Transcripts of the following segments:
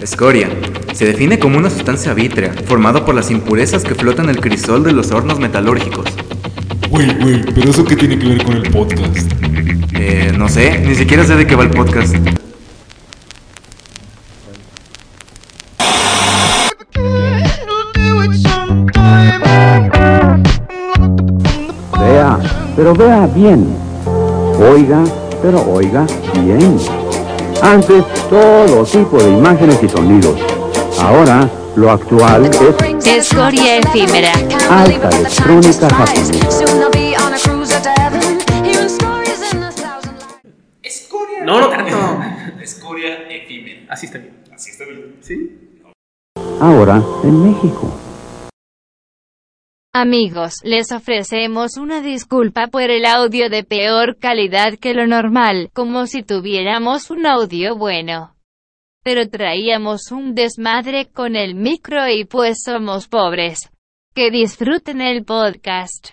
Escoria. Se define como una sustancia vítrea, formada por las impurezas que flotan en el crisol de los hornos metalúrgicos. Güey, güey, pero eso qué tiene que ver con el podcast? Eh, no sé, ni siquiera sé de qué va el podcast. Pero vea bien. Oiga, pero oiga bien. Antes, todo tipo de imágenes y sonidos. Ahora, lo actual es Escoria efímera. alta electrónica japonesa. Escoria. No, no tanto. Escoria efímera. Así está bien. Así está bien. ¿Sí? Ahora, en México. Amigos, les ofrecemos una disculpa por el audio de peor calidad que lo normal, como si tuviéramos un audio bueno. Pero traíamos un desmadre con el micro y pues somos pobres. Que disfruten el podcast.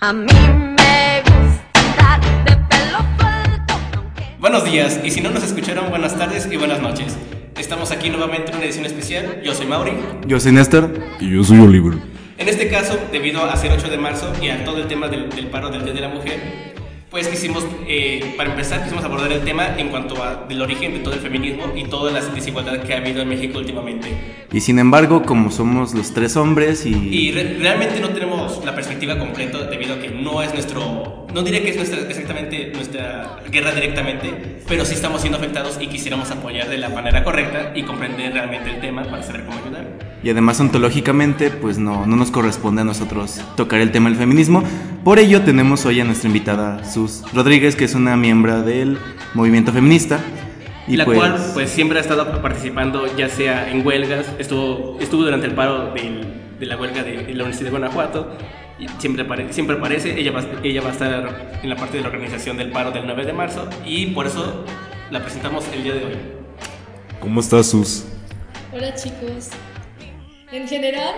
A mí me gusta de pelo Buenos días, y si no nos escucharon, buenas tardes y buenas noches. Estamos aquí nuevamente en una edición especial. Yo soy Mauri. Yo soy Néstor. Y yo soy Oliver. En este caso, debido a ser 8 de marzo y a todo el tema del, del paro del Día de la Mujer, pues quisimos, eh, para empezar, quisimos abordar el tema en cuanto a del origen de todo el feminismo y toda la desigualdad que ha habido en México últimamente. Y sin embargo, como somos los tres hombres y... Y re- realmente no tenemos la perspectiva completa debido a que no es nuestro, no diré que es nuestra, exactamente nuestra guerra directamente, pero sí estamos siendo afectados y quisiéramos apoyar de la manera correcta y comprender realmente el tema para saber cómo ayudar. Y además ontológicamente, pues no, no nos corresponde a nosotros tocar el tema del feminismo. Por ello tenemos hoy a nuestra invitada Sus Rodríguez, que es una miembro del movimiento feminista. Y la pues, cual pues siempre ha estado participando ya sea en huelgas, estuvo, estuvo durante el paro del- de la huelga de, de la Universidad de Guanajuato, siempre, apare- siempre aparece, ella va, ella va a estar en la parte de la organización del paro del 9 de marzo y por eso la presentamos el día de hoy. ¿Cómo estás, Sus? Hola chicos. En general,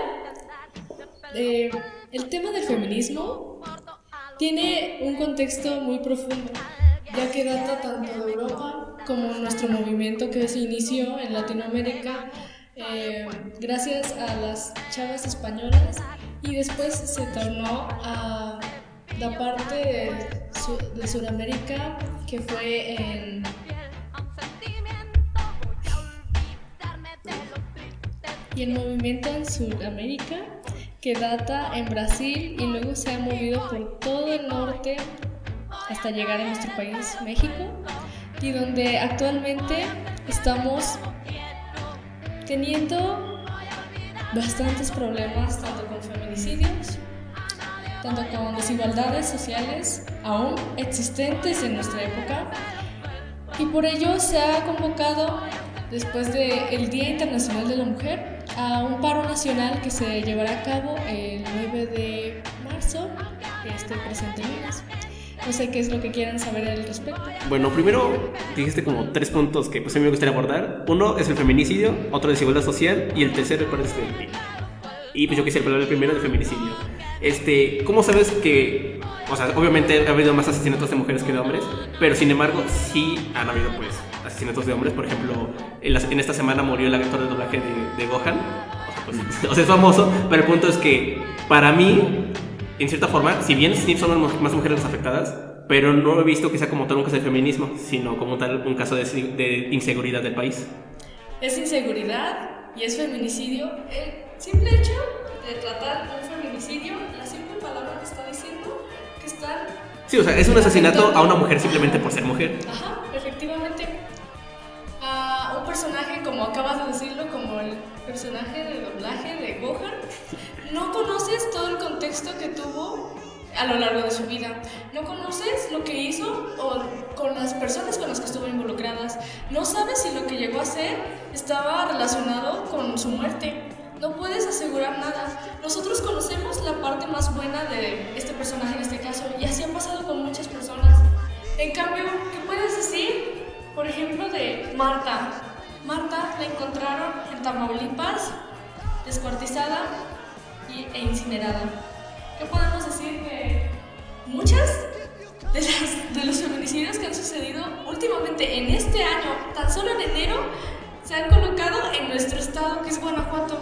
eh, el tema del feminismo tiene un contexto muy profundo, ya que data tanto de Europa como nuestro movimiento que se inició en Latinoamérica eh, gracias a las chavas españolas y después se tornó a la parte de, Su- Sudamérica que fue en y el movimiento en Sudamérica que data en Brasil y luego se ha movido por todo el norte hasta llegar a nuestro país, México, y donde actualmente estamos teniendo bastantes problemas tanto con feminicidios, tanto con desigualdades sociales aún existentes en nuestra época, y por ello se ha convocado, después del Día Internacional de la Mujer, a un paro nacional que se llevará a cabo el 9 de marzo, este presente lunes. No sé qué es lo que quieran saber al respecto. Bueno, primero dijiste como tres puntos que pues a mí me gustaría abordar. Uno es el feminicidio, otro desigualdad social y el tercero parece el Y pues yo quisiera hablar primero, del feminicidio. Este, ¿cómo sabes que, o sea, obviamente ha habido más asesinatos de mujeres que de hombres, pero sin embargo sí han habido pues asesinatos de hombres. Por ejemplo, en, las- en esta semana murió el actor de doblaje de, de Gohan. O sea, pues, o sea, es famoso, pero el punto es que para mí en cierta forma, si bien sí son más mujeres las afectadas, pero no he visto que sea como tal un caso de feminismo, sino como tal un caso de, de inseguridad del país. Es inseguridad y es feminicidio. El simple hecho de tratar un feminicidio, la simple palabra que está diciendo que están Sí, o sea, es un asesinato a una mujer simplemente por ser mujer. Ajá, efectivamente. A un personaje, como acabas de decirlo, como el personaje de doblaje de Gohan, no conoces todo el contexto que tuvo a lo largo de su vida. No conoces lo que hizo o con las personas con las que estuvo involucradas. No sabes si lo que llegó a hacer estaba relacionado con su muerte. No puedes asegurar nada. Nosotros conocemos la parte más buena de este personaje en este caso y así ha pasado con muchas personas. En cambio, ¿qué puedes decir? Por ejemplo, de Marta. Marta la encontraron en Tamaulipas, descuartizada e incinerada. ¿Qué podemos decir de muchas de, las- de los feminicidios que han sucedido últimamente en este año? Tan solo en enero se han colocado en nuestro estado, que es Guanajuato.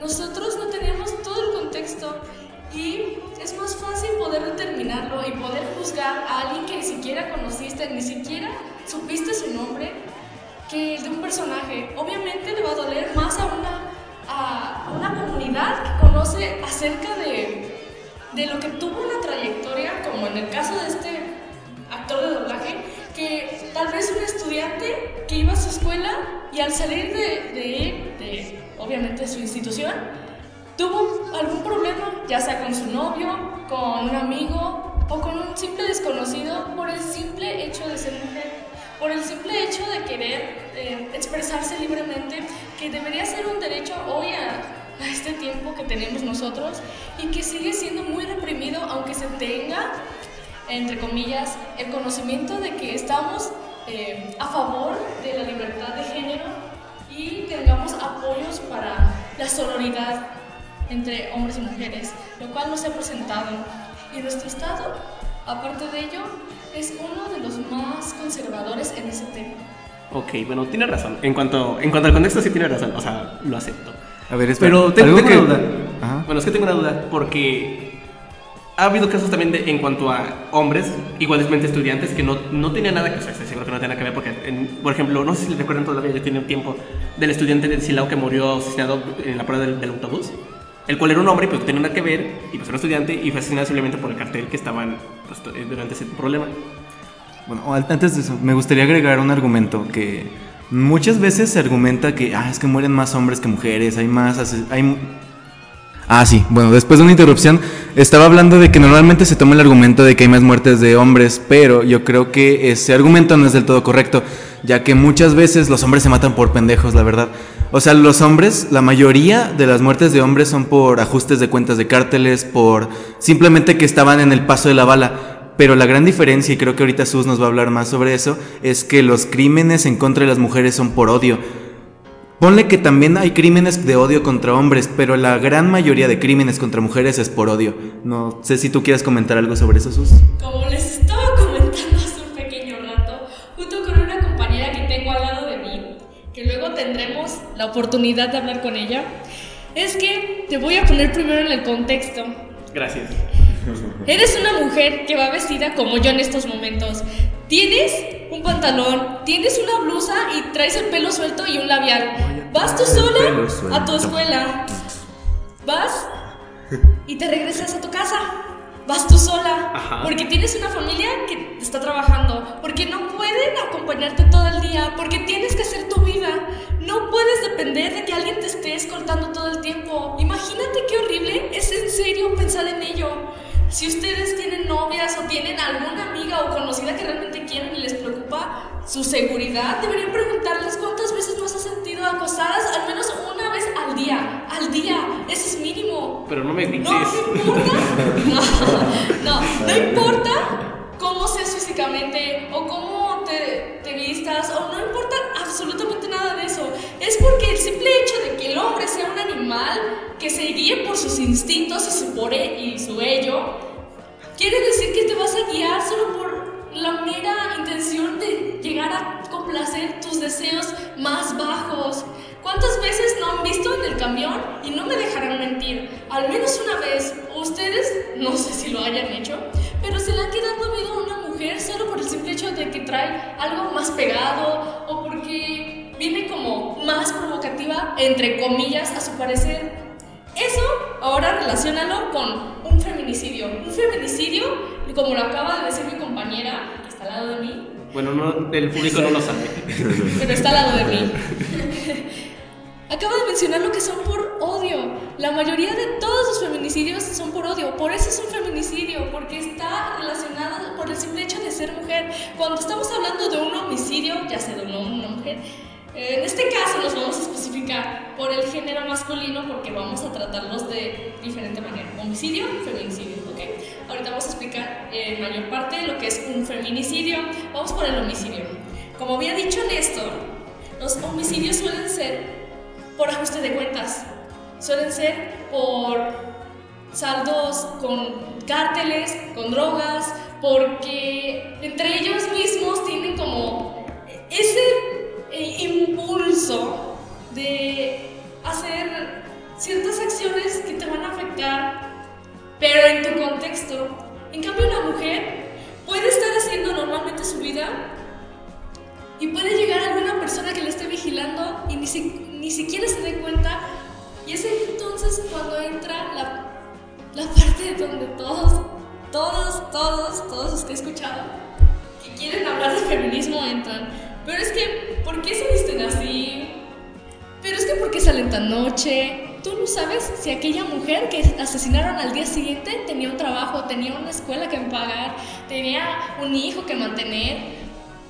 Nosotros no teníamos todo el contexto y es más fácil poder determinarlo y poder juzgar a alguien que ni siquiera conociste, ni siquiera supiste su nombre, que de un personaje. Obviamente le va a doler más a una, a una comunidad que conoce acerca de, de lo que tuvo una trayectoria, como en el caso de este actor de doblaje, que tal vez un estudiante que iba a su escuela y al salir de, de, de obviamente su institución, tuvo algún problema, ya sea con su novio, con un amigo o con un simple desconocido por el simple hecho de ser mujer, por el simple hecho de querer eh, expresarse libremente, que debería ser un derecho hoy a, a este tiempo que tenemos nosotros y que sigue siendo muy reprimido aunque se tenga, entre comillas, el conocimiento de que estamos eh, a favor de la libertad de género y tengamos apoyos para la sororidad entre hombres y mujeres, lo cual no se ha presentado. Y nuestro Estado, aparte de ello, es uno de los más conservadores en ese tema. Ok, bueno, tiene razón. En cuanto, en cuanto al contexto, sí tiene razón. O sea, lo acepto. A ver, espera. Pero tengo, tengo que- una duda. Ajá. Bueno, es que tengo una duda porque ha habido casos también de- en cuanto a hombres, igualmente estudiantes, que no, no tenían nada que o sea, seguro que no tenía nada que ver porque, en- por ejemplo, no sé si recuerdan todavía, ya tiene un tiempo, del estudiante de Silao que murió asesinado en la parada del, del autobús, el cual era un hombre, pero que tenía nada que ver, y pues era un estudiante, y fue asesinado simplemente por el cartel que estaban pues, to- durante ese problema. Bueno, antes de eso, me gustaría agregar un argumento que muchas veces se argumenta que ah, es que mueren más hombres que mujeres, hay más... Hay... Ah, sí, bueno, después de una interrupción estaba hablando de que normalmente se toma el argumento de que hay más muertes de hombres, pero yo creo que ese argumento no es del todo correcto, ya que muchas veces los hombres se matan por pendejos, la verdad. O sea, los hombres, la mayoría de las muertes de hombres son por ajustes de cuentas de cárteles, por simplemente que estaban en el paso de la bala. Pero la gran diferencia, y creo que ahorita Sus nos va a hablar más sobre eso, es que los crímenes en contra de las mujeres son por odio. Ponle que también hay crímenes de odio contra hombres, pero la gran mayoría de crímenes contra mujeres es por odio. No sé si tú quieres comentar algo sobre eso, Sus. Como les estaba comentando hace un pequeño rato, junto con una compañera que tengo al lado de mí, que luego tendremos la oportunidad de hablar con ella, es que te voy a poner primero en el contexto. Gracias. Eres una mujer que va vestida como yo en estos momentos. Tienes un pantalón, tienes una blusa y traes el pelo suelto y un labial. Vas tú sola a tu escuela. Vas y te regresas a tu casa. Vas tú sola. Ajá. Porque tienes una familia que está trabajando. Porque no pueden acompañarte todo el día. Porque tienes que hacer tu vida. No puedes depender de que alguien te esté escoltando todo el tiempo. Imagínate qué horrible. Es en serio pensar en ello. Si ustedes tienen novias o tienen alguna amiga o conocida que realmente quieren y les preocupa su seguridad, deberían preguntarles cuántas veces no han sentido acosadas, al menos una vez al día. Al día. Eso es mínimo. Pero no me grites. No, no importa. No, no, no importa cómo seas físicamente o cómo te, te vistas o no importa absolutamente nada de eso. Es porque el simple hecho de que el hombre sea un animal que se guíe por sus instintos y su, por y su ello, quiere decir que te vas a guiar solo por la mera intención de llegar a complacer tus deseos más bajos. ¿Cuántas veces no han visto en el camión? Y no me dejarán mentir. Al menos una vez, ustedes, no sé si lo hayan hecho, pero se le han quedado viendo a una mujer solo por el simple hecho de que trae algo más pegado o porque viene como más provocativa, entre comillas, a su parecer. Eso ahora relacionalo con un feminicidio. Un feminicidio, como lo acaba de decir mi compañera, que está al lado de mí, Bueno, no, el público no lo sabe. pero está al lado de mí. Acaba de mencionar lo que son por odio. La mayoría de todos los feminicidios son por odio. Por eso es un feminicidio, porque está relacionado por el simple hecho de ser mujer. Cuando estamos hablando de un homicidio, ya sea de un hombre una mujer, en este caso nos vamos a especificar por el género masculino porque vamos a tratarlos de diferente manera. Homicidio, feminicidio, ¿ok? Ahorita vamos a explicar en mayor parte lo que es un feminicidio. Vamos por el homicidio. Como había dicho Néstor, los homicidios suelen ser por ajuste de cuentas, suelen ser por saldos con cárteles, con drogas, porque entre ellos mismos tienen como ese eh, impulso de hacer ciertas acciones que te van a afectar, pero en tu contexto. En cambio, una mujer puede estar haciendo normalmente su vida y puede llegar alguna persona que la esté vigilando y ni, si- ni siquiera se dé cuenta. Y es entonces cuando entra la, la parte donde todos, todos, todos, todos los que he escuchado que quieren hablar de feminismo entran. Pero es que, ¿por qué se visten así? Pero es que, ¿por qué salen tan noche? Tú no sabes si aquella mujer que asesinaron al día siguiente tenía un trabajo, tenía una escuela que pagar, tenía un hijo que mantener.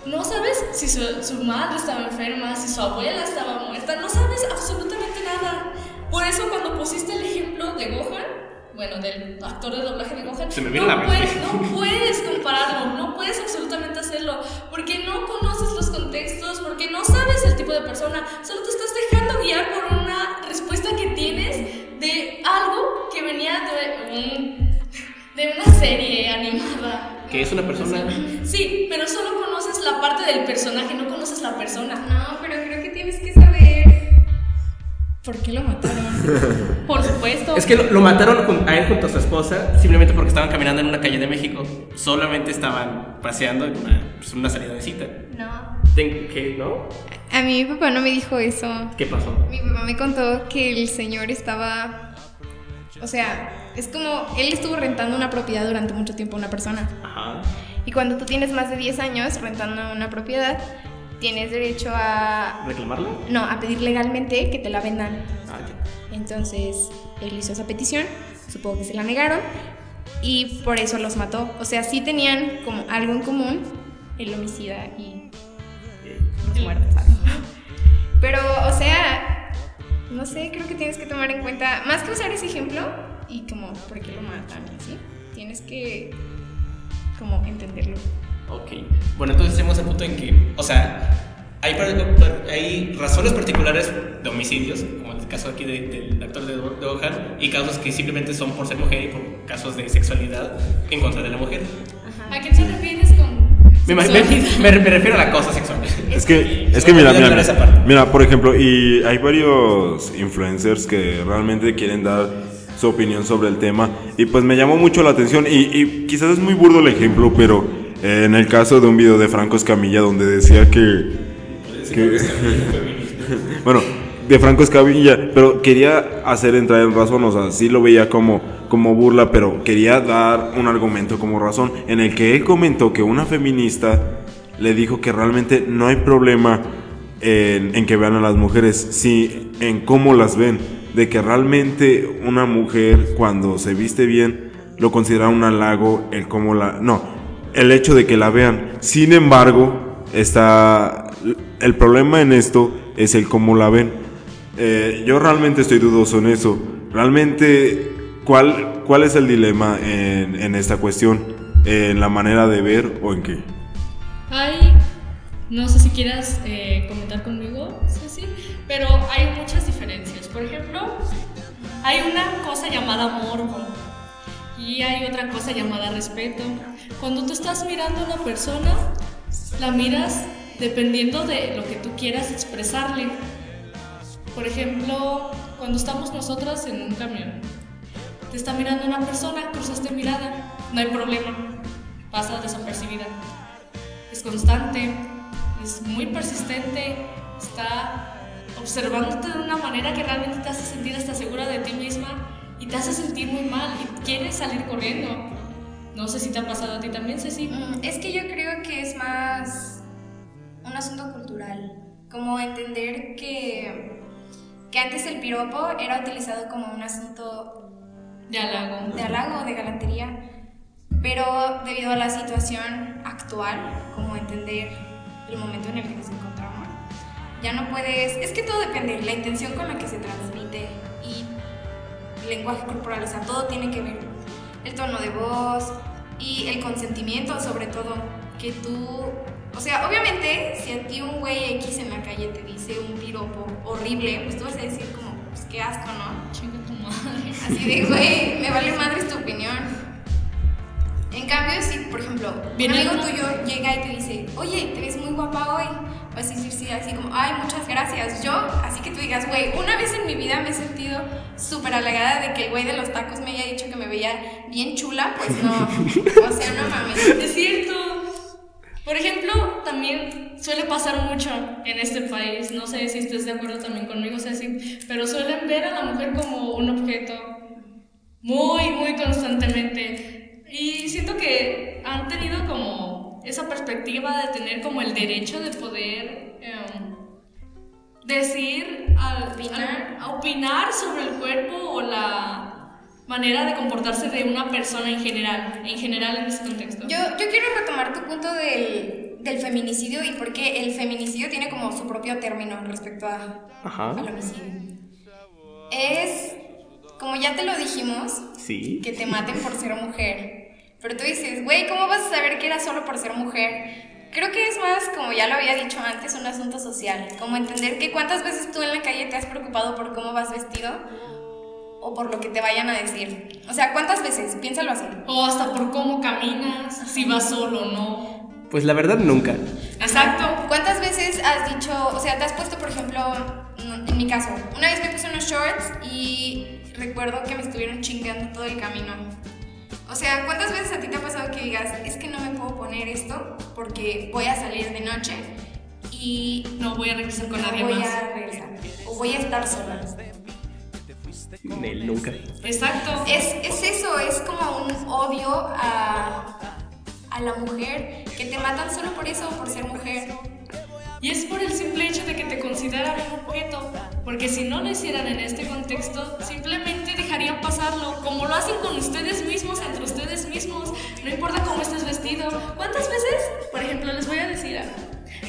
No sabes si su, su madre estaba enferma, si su abuela estaba muerta, no sabes absolutamente nada. Por eso cuando pusiste el ejemplo de Gohan, bueno, del actor de doblaje de Gohan, Se me vino no, la mente. puedes, no puedes compararlo, no puedes absolutamente hacerlo, porque no conoces los contextos, porque no sabes el tipo de persona, solo te estás dejando guiar por una respuesta que tienes de algo que venía de, un- de una serie animada. Que es una persona. Sí, pero solo conoces la parte del personaje, no conoces la persona. No, pero creo que tienes que saber. ¿Por qué lo mataron? Por supuesto. Es que lo, lo mataron a él junto a su esposa simplemente porque estaban caminando en una calle de México. Solamente estaban paseando en una, pues, una salida de cita. No. ¿Qué? ¿No? A mí mi papá no me dijo eso. ¿Qué pasó? Mi papá me contó que el señor estaba. O sea, es como. Él estuvo rentando una propiedad durante mucho tiempo a una persona. Ajá. Y cuando tú tienes más de 10 años rentando una propiedad, tienes derecho a. ¿Reclamarla? No, a pedir legalmente que te la vendan. Ah, ya. Entonces él hizo esa petición, supongo que se la negaron y por eso los mató. O sea, sí tenían como algo en común, el homicida y los muertos. Pero, o sea, no sé, creo que tienes que tomar en cuenta, más que usar ese ejemplo y como por qué lo matan, y así, tienes que como entenderlo. Ok. Bueno, entonces llegamos al punto en que, o sea, hay, hay razones particulares de homicidios, como el caso aquí de- del actor de, Gohan, y casos que simplemente son por ser mujer y por casos de sexualidad en contra de la mujer. ¿A qué te refieres con.? Me, me- sexualidad? me- me refiero a la cosa sexual. Es que, es que mira, mira, mira, por ejemplo, y hay varios influencers que realmente quieren dar su opinión sobre el tema. Y pues me llamó mucho la atención y, y quizás es muy burdo el ejemplo, pero eh, en el caso de un video de Franco Escamilla donde decía que... que- bueno, de Franco Escamilla, pero quería hacer entrar en razón, o sea, sí lo veía como, como burla, pero quería dar un argumento como razón, en el que él comentó que una feminista le dijo que realmente no hay problema en, en que vean a las mujeres, sí en cómo las ven, de que realmente una mujer cuando se viste bien lo considera un halago el cómo la... No, el hecho de que la vean. Sin embargo, está... El problema en esto es el cómo la ven. Eh, yo realmente estoy dudoso en eso. Realmente, ¿cuál, cuál es el dilema en, en esta cuestión? ¿En la manera de ver o en qué? Hay, no sé si quieras eh, comentar conmigo, Ceci, pero hay muchas diferencias. Por ejemplo, hay una cosa llamada morbo y hay otra cosa llamada respeto. Cuando tú estás mirando a una persona, la miras dependiendo de lo que tú quieras expresarle. Por ejemplo, cuando estamos nosotras en un camión, te está mirando una persona, cruzaste mirada, no hay problema, pasa desapercibida es constante, es muy persistente, está observándote de una manera que realmente te hace sentir hasta segura de ti misma y te hace sentir muy mal y quieres salir corriendo. No sé si te ha pasado a ti también, Ceci. Mm, Es que yo creo que es más un asunto cultural, como entender que, que antes el piropo era utilizado como un asunto De halago. de halago, de galantería, pero debido a la situación actual, como entender el momento en el que encontramos, ya no puedes, es que todo depende, la intención con la que se transmite y el lenguaje corporal, o sea, todo tiene que ver, el tono de voz y el consentimiento sobre todo, que tú, o sea, obviamente si a ti un güey X en la calle te dice un piropo horrible, pues tú vas a decir como, pues, qué asco, ¿no? Chinga tu madre. Así de, güey, me vale madre tu opinión. En cambio, si, por ejemplo, un amigo tuyo llega y te dice, oye, te ves muy guapa hoy, a decir sí, así como, ay, muchas gracias. Yo, así que tú digas, güey, una vez en mi vida me he sentido súper halagada de que el güey de los tacos me haya dicho que me veía bien chula, pues no. O sea, no mames. Es cierto. Por ejemplo, también suele pasar mucho en este país, no sé si estés de acuerdo también conmigo, Ceci, pero suelen ver a la mujer como un objeto muy, muy constantemente. Y siento que han tenido como esa perspectiva de tener como el derecho de poder em, decir, al, Opinar. al- a opinar sobre el cuerpo o la manera de comportarse de una persona en general, en general en ese contexto. Yo, yo quiero retomar tu punto del, del feminicidio y por qué el feminicidio tiene como su propio término respecto a, Ajá. al homicidio. Es, como ya te lo dijimos, Sí. que te maten por ser mujer. Pero tú dices, güey, ¿cómo vas a saber que era solo por ser mujer? Creo que es más, como ya lo había dicho antes, un asunto social. Como entender que cuántas veces tú en la calle te has preocupado por cómo vas vestido o por lo que te vayan a decir. O sea, ¿cuántas veces? Piénsalo así. O hasta por cómo caminas, si vas solo o no. Pues la verdad nunca. Exacto. ¿Cuántas veces has dicho, o sea, te has puesto, por ejemplo, en mi caso, una vez me puse unos shorts y recuerdo que me estuvieron chingando todo el camino. O sea, ¿cuántas veces a ti te ha pasado que digas, es que no me puedo poner esto porque voy a salir de noche y No voy a regresar con no nadie voy más. a regresar o voy a estar sola? Nel, nunca. Exacto. Es, es eso, es como un odio a, a la mujer, que te matan solo por eso, por ser mujer. Y es por el simple hecho de que te consideran un objeto. Porque si no lo hicieran en este contexto, simplemente dejarían pasarlo. Como lo hacen con ustedes mismos, entre ustedes mismos. No importa cómo estés vestido. ¿Cuántas veces, por ejemplo, les voy a decir algo.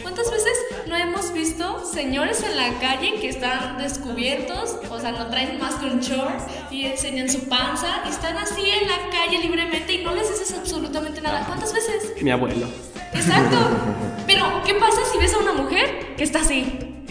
¿Cuántas veces no hemos visto señores en la calle que están descubiertos, o sea, no traen más que un short y enseñan su panza y están así en la calle libremente y no les dices absolutamente nada? ¿Cuántas veces? Mi abuelo. Exacto. Pero, ¿qué pasa si ves a una mujer que está así?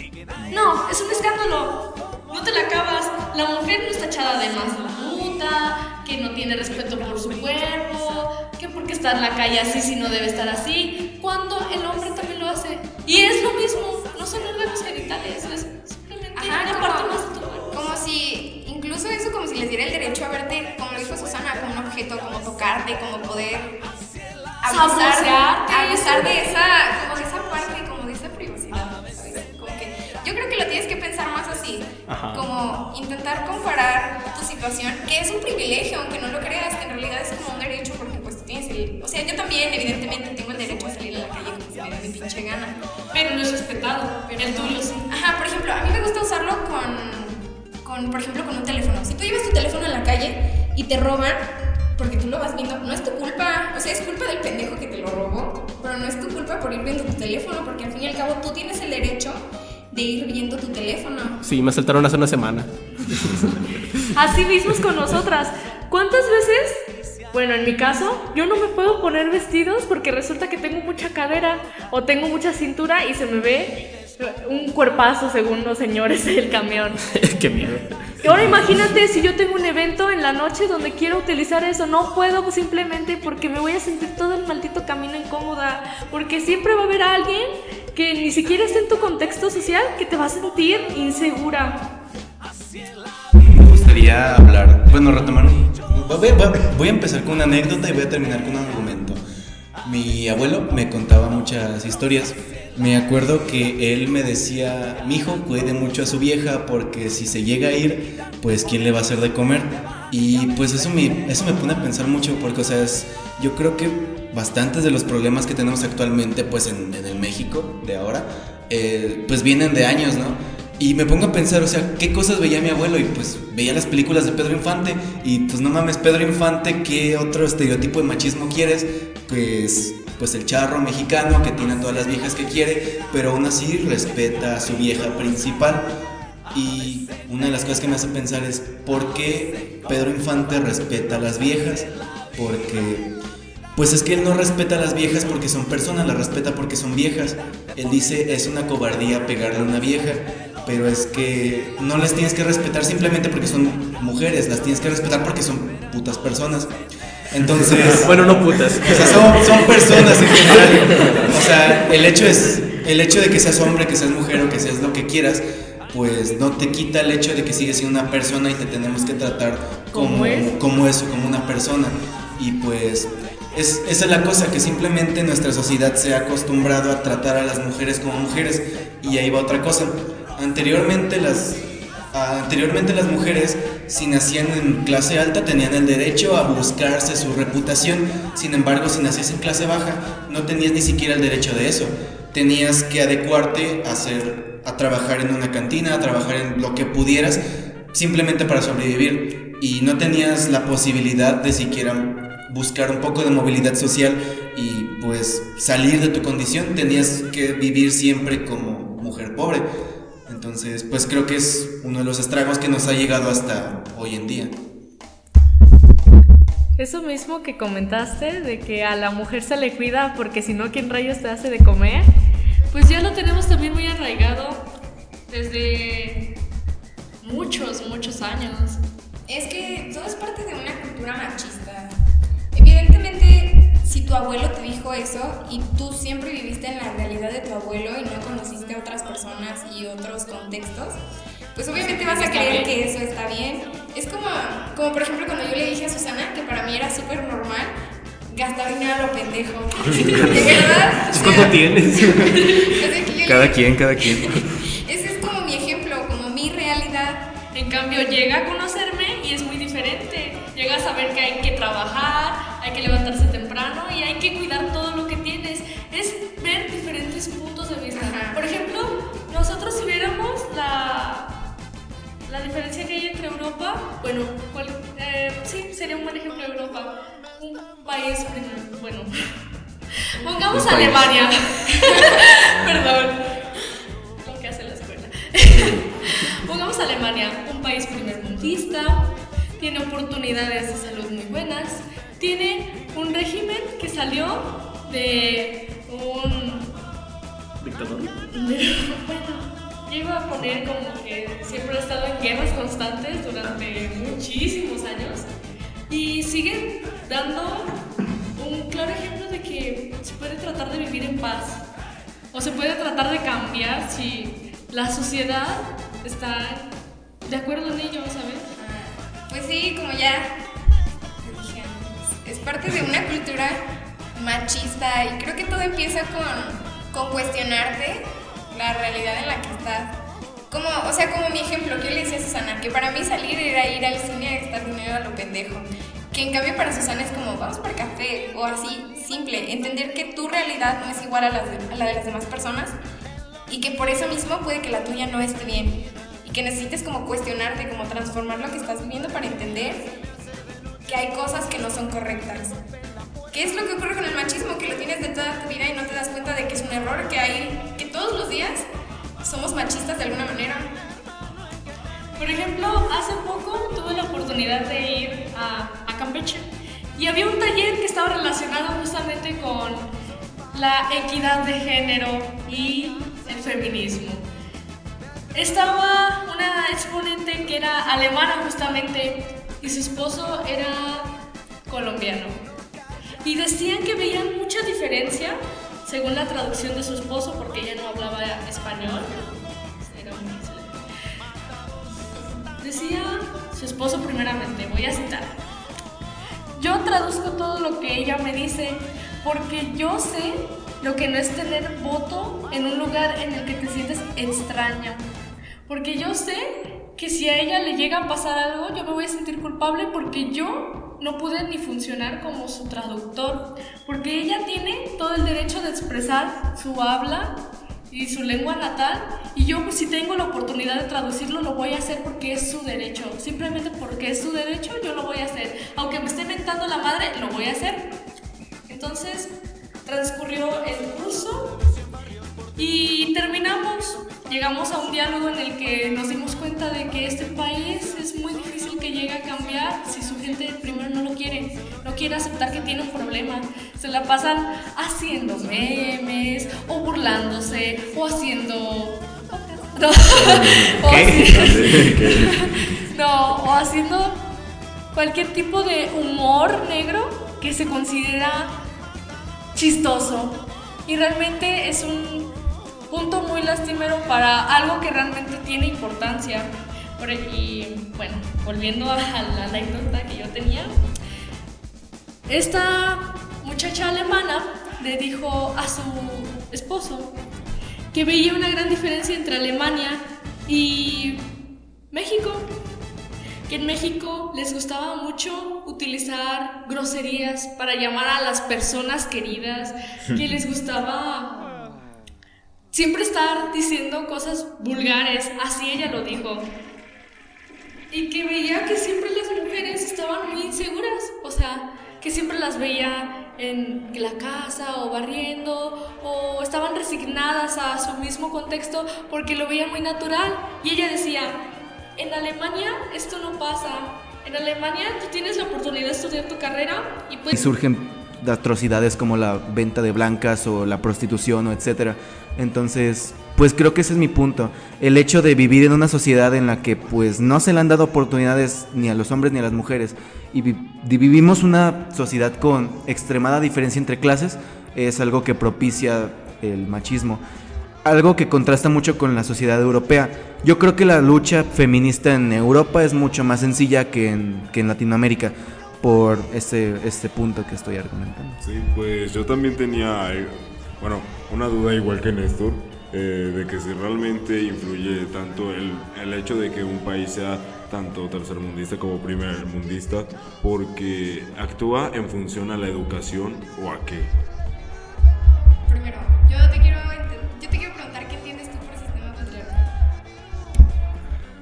No, es un escándalo. No te la acabas. La mujer no está echada de más puta, que no tiene respeto por su cuerpo, que porque está en la calle así si no debe estar así, cuando el hombre también lo hace. Y es lo mismo, no son órganos genitales, es simplemente Ajá, una como- parte más de tu cuerpo. Como si, incluso eso como si les diera el derecho a verte, como dijo Susana, como un objeto, como tocarte, como poder abusar, abusar de esa, Ajá. como intentar comparar tu situación, que es un privilegio, aunque no lo creas, que en realidad es como un derecho, porque pues tú tienes el, o sea, yo también evidentemente tengo el derecho a salir a la calle como se me dé mi pinche gana, Pero no es respetado, el tuyo sí. Ajá, por ejemplo, a mí me gusta usarlo con, con, por ejemplo, con un teléfono. Si tú llevas tu teléfono en la calle y te roban, porque tú lo vas viendo, no es tu culpa. O sea, es culpa del pendejo que te lo robó, pero no es tu culpa por ir viendo tu teléfono, porque al fin y al cabo tú tienes el derecho de ir viendo tu teléfono. Sí, me asaltaron hace una semana. Así mismos con nosotras. ¿Cuántas veces? Bueno, en mi caso, yo no me puedo poner vestidos porque resulta que tengo mucha cadera o tengo mucha cintura y se me ve un cuerpazo según los señores del camión. Qué miedo. Y ahora imagínate si yo tengo un evento en la noche donde quiero utilizar eso, no puedo simplemente porque me voy a sentir todo el maldito camino incómoda, porque siempre va a haber alguien que ni siquiera esté en tu contexto social que te va a sentir insegura. Me gustaría hablar, bueno, retomar. Voy a empezar con una anécdota y voy a terminar con un argumento. Mi abuelo me contaba muchas historias. Me acuerdo que él me decía, mi hijo cuide mucho a su vieja porque si se llega a ir, pues quién le va a hacer de comer. Y pues eso me, eso me pone a pensar mucho porque, o sea, es- yo creo que bastantes de los problemas que tenemos actualmente, pues en, en el México de ahora, eh, pues vienen de años, ¿no? Y me pongo a pensar, o sea, ¿qué cosas veía mi abuelo? Y pues veía las películas de Pedro Infante. Y pues no mames, Pedro Infante, ¿qué otro estereotipo de machismo quieres? Pues, pues el charro mexicano que tiene a todas las viejas que quiere, pero aún así respeta a su vieja principal. Y una de las cosas que me hace pensar es, ¿por qué Pedro Infante respeta a las viejas? Porque pues es que él no respeta a las viejas porque son personas, las respeta porque son viejas. Él dice, es una cobardía pegarle a una vieja. pero es que no las tienes que respetar simplemente porque son mujeres, las tienes que respetar porque son putas personas. Entonces, Bueno, no putas. o sea, son, son personas en general. O sea, el hecho es, el hecho de que seas hombre, que seas mujer o que seas lo que quieras, pues no te quita el hecho de que sigues siendo una persona y te tenemos que tratar como, Como es. como eso, como una persona. Y pues es, esa es la cosa, que simplemente nuestra sociedad se ha acostumbrado a tratar a las mujeres como mujeres. Y ahí va otra cosa. Anteriormente las, anteriormente las mujeres, si nacían en clase alta, tenían el derecho a buscarse su reputación. Sin embargo, si nacías en clase baja, no tenías ni siquiera el derecho de eso. Tenías que adecuarte a, hacer, a trabajar en una cantina, a trabajar en lo que pudieras, simplemente para sobrevivir. Y no tenías la posibilidad de siquiera buscar un poco de movilidad social y pues salir de tu condición. Tenías que vivir siempre como mujer pobre. Entonces, pues creo que es uno de los estragos que nos ha llegado hasta hoy en día. Eso mismo que comentaste, de que a la mujer se le cuida porque si no, ¿quién rayos te hace de comer? Pues ya lo tenemos también muy arraigado desde muchos, muchos años. Es que todo es parte de una cultura machista. Si tu abuelo te dijo eso y tú siempre viviste en la realidad de tu abuelo y no conociste a otras personas y otros contextos, pues obviamente vas a creer que eso está bien. Es como, como por ejemplo cuando yo le dije a Susana que para mí era súper normal gastar dinero a lo pendejo. De verdad. sea, ¿Cuánto tienes? Cada quien, cada quien. Ese es como mi ejemplo, como mi realidad. En cambio, llega a conocerme y es muy diferente. Llega a saber que hay que trabajar, hay que levantarse la, la diferencia que hay entre Europa, bueno, cual- eh, sí, sería un buen ejemplo de Europa. Un país, primer- bueno, pongamos. Alemania. Perdón, lo que hace la escuela. Pongamos Alemania, un país primermundista, tiene oportunidades de salud muy buenas, tiene un régimen que salió de un... Dictador. Bueno, iba a poner como que siempre ha estado en guerras constantes durante muchísimos años y siguen dando un claro ejemplo de que se puede tratar de vivir en paz o se puede tratar de cambiar si la sociedad está de acuerdo en ello, ¿sabes? Pues sí, como ya es parte de una cultura machista y creo que todo empieza con, con cuestionarte la realidad en la que estás. Como, o sea, como mi ejemplo que yo le decía a Susana, que para mí salir era ir al cine a gastar dinero a lo pendejo. Que en cambio para Susana es como, vamos por café o así, simple. Entender que tu realidad no es igual a, las de- a la de las demás personas y que por eso mismo puede que la tuya no esté bien y que necesites como cuestionarte, como transformar lo que estás viviendo para entender que hay cosas que no son correctas. ¿Qué es lo que ocurre con el machismo? Que lo tienes de toda tu vida y no te das cuenta de que es un error, que hay, que todos los días somos machistas de alguna manera. Por ejemplo, hace poco tuve la oportunidad de ir a, a Campeche y había un taller que estaba relacionado justamente con la equidad de género y el feminismo. Estaba una exponente que era alemana justamente y su esposo era colombiano. Y decían que veían mucha diferencia según la traducción de su esposo porque ella no hablaba español. Decía su esposo primeramente, voy a citar. Yo traduzco todo lo que ella me dice porque yo sé lo que no es tener voto en un lugar en el que te sientes extraña. Porque yo sé que si a ella le llega a pasar algo, yo me voy a sentir culpable porque yo no pude ni funcionar como su traductor. Porque ella tiene todo el derecho de expresar su habla y su lengua natal y yo pues, si tengo la oportunidad de traducirlo lo voy a hacer porque es su derecho. Simplemente porque es su derecho yo lo voy a hacer. Aunque me esté mentando la madre lo voy a hacer. Entonces transcurrió el curso y terminamos llegamos a un diálogo en el que nos dimos cuenta de que este país es muy difícil que llegue a cambiar si su gente primero no lo quiere no quiere aceptar que tiene un problema se la pasan haciendo memes o burlándose o haciendo No, o ¿Qué? no, o haciendo cualquier tipo de humor negro que se considera chistoso. Y realmente es un punto muy lastimero para algo que realmente tiene importancia. Por- Y bueno, volviendo a la anécdota que yo tenía, esta muchacha alemana le dijo a su esposo que veía una gran diferencia entre Alemania y México. Que en México les gustaba mucho utilizar groserías para llamar a las personas queridas, que les gustaba siempre estar diciendo cosas vulgares, así ella lo dijo. Y que veía que siempre las mujeres estaban muy inseguras, o sea, que siempre las veía en la casa o barriendo o estaban resignadas a su mismo contexto porque lo veían muy natural. Y ella decía, en Alemania esto no pasa. En Alemania tú tienes la oportunidad de estudiar tu carrera y Y puedes... surgen atrocidades como la venta de blancas o la prostitución o etcétera. Entonces, pues creo que ese es mi punto. El hecho de vivir en una sociedad en la que pues no se le han dado oportunidades ni a los hombres ni a las mujeres y vivimos una sociedad con extremada diferencia entre clases es algo que propicia el machismo. Algo que contrasta mucho con la sociedad europea. Yo creo que la lucha feminista en Europa es mucho más sencilla que en, que en Latinoamérica por este, este punto que estoy argumentando. Sí, pues yo también tenía, eh, bueno, una duda igual que Néstor, eh, de que si realmente influye tanto el, el hecho de que un país sea tanto tercermundista como primermundista, porque actúa en función a la educación o a qué. Primero, yo te quiero, yo te quiero preguntar qué entiendes tú por sistema patriarcal.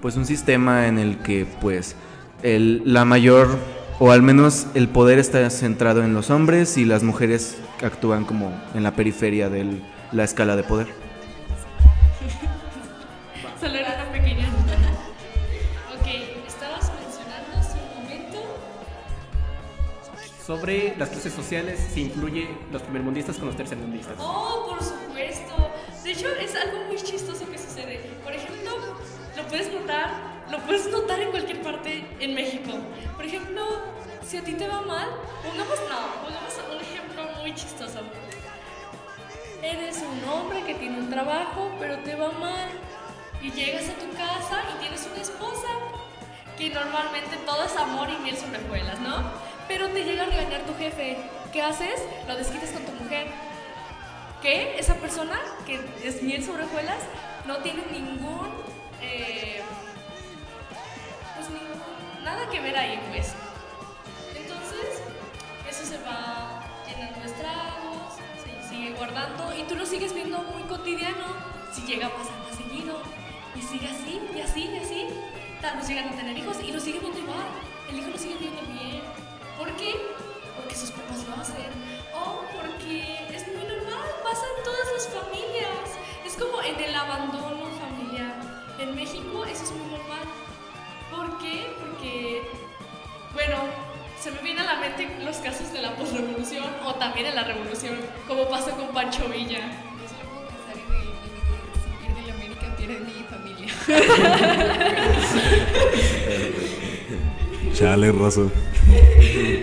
Pues un sistema en el que pues el, la mayor o al menos el poder está centrado en los hombres y las mujeres actúan como en la periferia de la escala de poder. Solo era una pequeña. Ok, estabas mencionando hace un momento. Sobre las clases sociales, si influye los primermundistas con los tercermundistas. Oh, por supuesto. De hecho, es algo muy chistoso que sucede. Por ejemplo, lo puedes notar, lo puedes notar en cualquier parte en México. Por ejemplo, si a ti te va mal, pongamos no, pongamos un ejemplo muy chistoso. Eres un hombre que tiene un trabajo, pero te va mal. Y llegas a tu casa y tienes una esposa. Que normalmente todo es amor y miel sobre hojuelas, ¿no? Pero te llega a regañar tu jefe. ¿Qué haces? Lo desquitas con tu mujer. Que esa persona que es miel sobre hojuelas no tiene ningún. eh, ningún. Nada que ver ahí, pues. Entonces, eso se va llenando de estragos, se sigue guardando y tú lo sigues viendo muy cotidiano. Si llega a pasar más seguido y sigue así, y así, y así. Tal vez llegan a tener hijos y lo siguen viendo igual. El hijo lo sigue viendo bien. ¿Por qué? Porque sus papás lo hacen. O porque es muy normal, pasa en todas las familias. Es como en el abandono familiar. En México eso es muy normal. ¿Por qué? Porque, bueno, se me viene a la mente los casos de la posrevolución o también en la revolución, como pasó con Pancho Villa. Yo solo puedo pensar en el de si pierde la América, pierde mi familia. Chale, raso.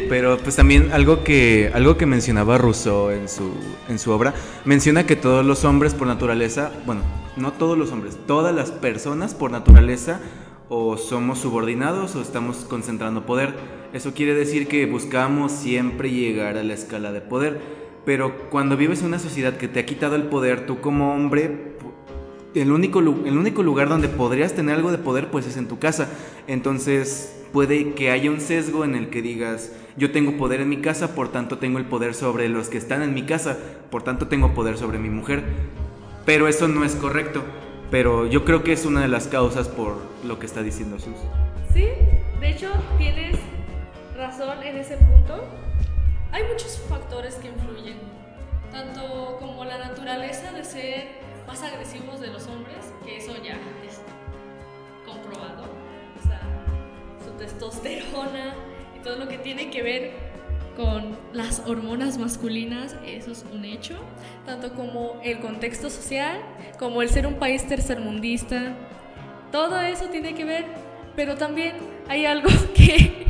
Pero pues también algo que, algo que mencionaba Rousseau en su, en su obra, menciona que todos los hombres por naturaleza, bueno, no todos los hombres, todas las personas por naturaleza o somos subordinados o estamos concentrando poder. Eso quiere decir que buscamos siempre llegar a la escala de poder. Pero cuando vives en una sociedad que te ha quitado el poder, tú como hombre, el único, el único lugar donde podrías tener algo de poder pues es en tu casa. Entonces puede que haya un sesgo en el que digas, yo tengo poder en mi casa, por tanto tengo el poder sobre los que están en mi casa, por tanto tengo poder sobre mi mujer. Pero eso no es correcto. Pero yo creo que es una de las causas por lo que está diciendo Sus. Sí, de hecho tienes razón en ese punto. Hay muchos factores que influyen, tanto como la naturaleza de ser más agresivos de los hombres, que eso ya es comprobado, o sea, su testosterona y todo lo que tiene que ver con las hormonas masculinas, eso es un hecho, tanto como el contexto social, como el ser un país tercermundista, todo eso tiene que ver, pero también hay algo que...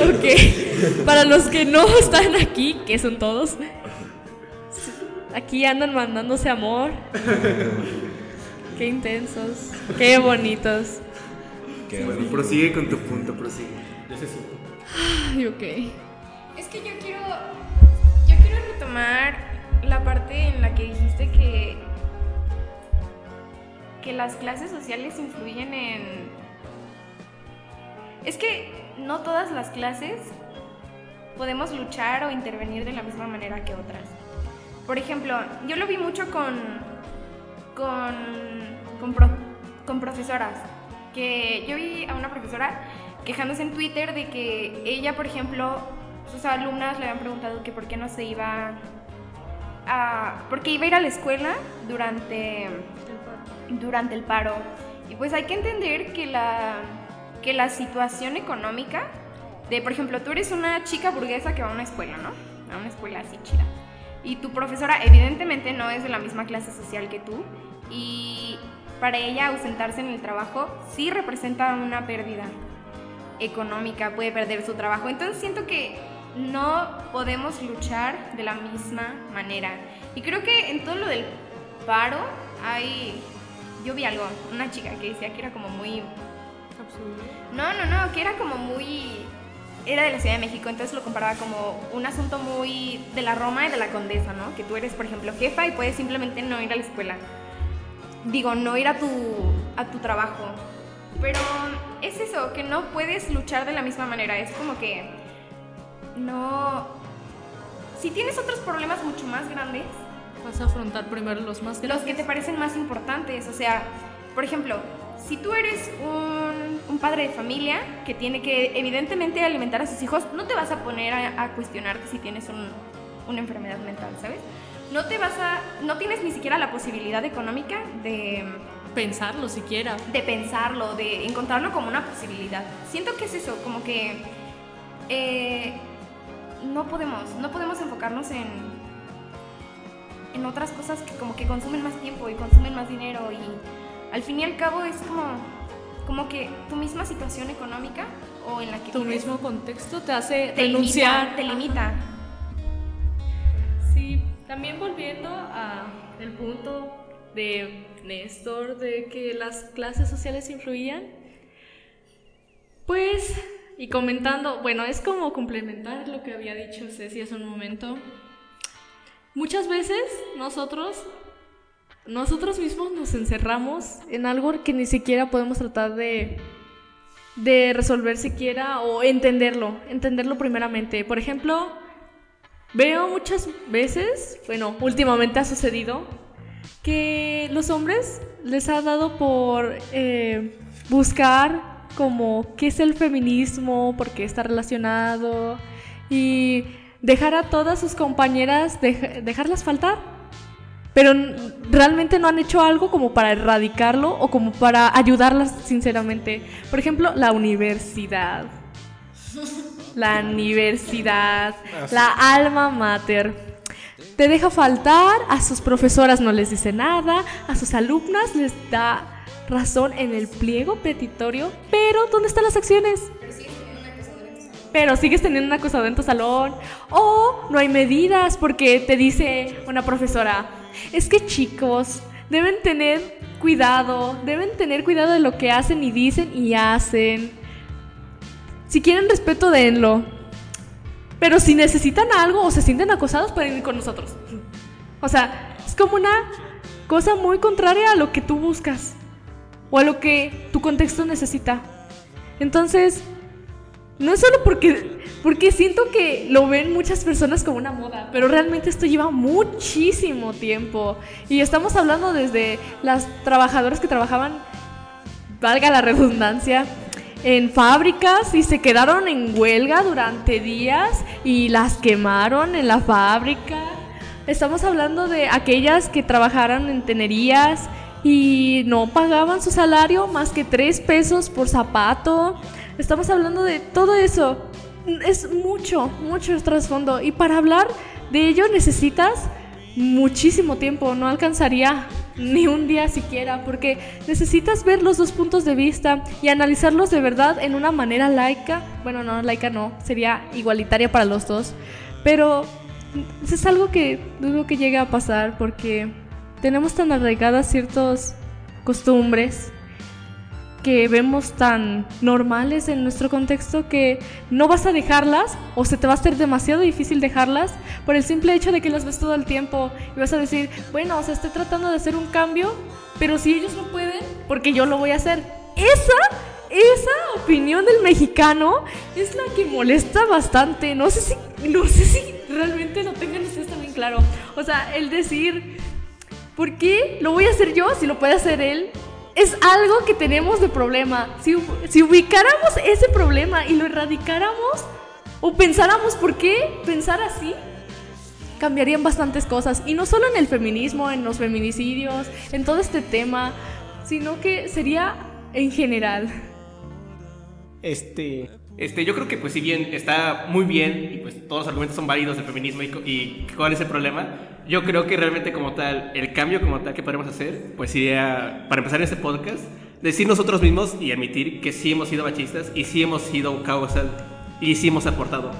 ok, para los que no están aquí, que son todos, aquí andan mandándose amor. Qué intensos, qué bonitos. Bueno, prosigue con tu punto, prosigue. Ya se supo. Ay, ok. Es que yo quiero. Yo quiero retomar la parte en la que dijiste que. que las clases sociales influyen en. Es que no todas las clases podemos luchar o intervenir de la misma manera que otras. Por ejemplo, yo lo vi mucho con. con. con, pro- con profesoras. Que yo vi a una profesora quejándose en Twitter de que ella, por ejemplo, sus alumnas le habían preguntado que por qué no se iba a... porque iba a ir a la escuela durante, durante el paro. Y pues hay que entender que la, que la situación económica de, por ejemplo, tú eres una chica burguesa que va a una escuela, ¿no? A una escuela así chida. Y tu profesora evidentemente no es de la misma clase social que tú. Y para ella ausentarse en el trabajo sí representa una pérdida económica, puede perder su trabajo. Entonces siento que no podemos luchar de la misma manera. Y creo que en todo lo del paro hay... Yo vi algo, una chica que decía que era como muy... No, no, no, que era como muy... Era de la Ciudad de México, entonces lo comparaba como un asunto muy de la Roma y de la Condesa, ¿no? Que tú eres, por ejemplo, jefa y puedes simplemente no ir a la escuela. Digo, no ir a tu, a tu trabajo. Pero es eso, que no puedes luchar de la misma manera. Es como que no... Si tienes otros problemas mucho más grandes, Vas a afrontar primero los más los que te parecen más importantes. O sea, por ejemplo, si tú eres un, un padre de familia que tiene que evidentemente alimentar a sus hijos, no te vas a poner a, a cuestionarte si tienes un- una enfermedad mental, ¿sabes? No te vas a... No tienes ni siquiera la posibilidad económica de pensarlo siquiera. de pensarlo, de encontrarlo como una posibilidad. Siento que es eso, como que eh, no podemos, no podemos enfocarnos en, en otras cosas que como que consumen más tiempo y consumen más dinero y al fin y al cabo es como, como que tu misma situación económica o en la que Tu vives mismo contexto te hace te renunciar. limita, te limita. También volviendo a el punto de Néstor de que las clases sociales influían, pues, y comentando, bueno, es como complementar lo que había dicho Ceci hace un momento. Muchas veces nosotros, nosotros mismos nos encerramos en algo que ni siquiera podemos tratar de, de resolver siquiera o entenderlo, entenderlo primeramente. Por ejemplo, Veo muchas veces, bueno, últimamente ha sucedido, que los hombres les ha dado por eh, buscar como qué es el feminismo, por qué está relacionado y dejar a todas sus compañeras, dej- dejarlas faltar. Pero realmente no han hecho algo como para erradicarlo o como para ayudarlas sinceramente. Por ejemplo, la universidad. La universidad, la alma mater. Te deja faltar, a sus profesoras no les dice nada, a sus alumnas les da razón en el pliego petitorio, pero ¿dónde están las acciones? Pero sigues teniendo un acosador en tu salón. O no hay medidas porque te dice una profesora, es que chicos deben tener cuidado, deben tener cuidado de lo que hacen y dicen y hacen. Si quieren respeto, denlo. Pero si necesitan algo o se sienten acosados, pueden ir con nosotros. O sea, es como una cosa muy contraria a lo que tú buscas o a lo que tu contexto necesita. Entonces, no es solo porque, porque siento que lo ven muchas personas como una moda, pero realmente esto lleva muchísimo tiempo. Y estamos hablando desde las trabajadoras que trabajaban, valga la redundancia, en fábricas y se quedaron en huelga durante días y las quemaron en la fábrica. Estamos hablando de aquellas que trabajaron en tenerías y no pagaban su salario más que tres pesos por zapato. Estamos hablando de todo eso. Es mucho, mucho trasfondo. Y para hablar de ello necesitas muchísimo tiempo. No alcanzaría ni un día siquiera, porque necesitas ver los dos puntos de vista y analizarlos de verdad en una manera laica. Bueno, no, laica no, sería igualitaria para los dos. Pero es algo que dudo que llegue a pasar porque tenemos tan arraigadas ciertas costumbres que vemos tan normales en nuestro contexto que no vas a dejarlas o se te va a hacer demasiado difícil dejarlas por el simple hecho de que las ves todo el tiempo y vas a decir, bueno, o sea, estoy tratando de hacer un cambio, pero si ellos no pueden, porque yo lo voy a hacer. Esa, esa opinión del mexicano es la que molesta bastante. No sé si, no sé si realmente lo tengan ustedes también claro. O sea, el decir, ¿por qué lo voy a hacer yo si lo puede hacer él? Es algo que tenemos de problema. Si, si, ubicáramos ese problema y lo erradicáramos o pensáramos por qué pensar así, cambiarían bastantes cosas. Y no solo en el feminismo, en los feminicidios, en todo este tema, sino que sería en general. Este, este, yo creo que pues si bien está muy bien y pues todos los argumentos son válidos del feminismo y, y cuál es el problema, yo creo que realmente como tal, el cambio como tal que podemos hacer, pues sería, para empezar en este podcast, decir nosotros mismos y admitir que sí hemos sido machistas y sí hemos sido causal y sí hemos aportado.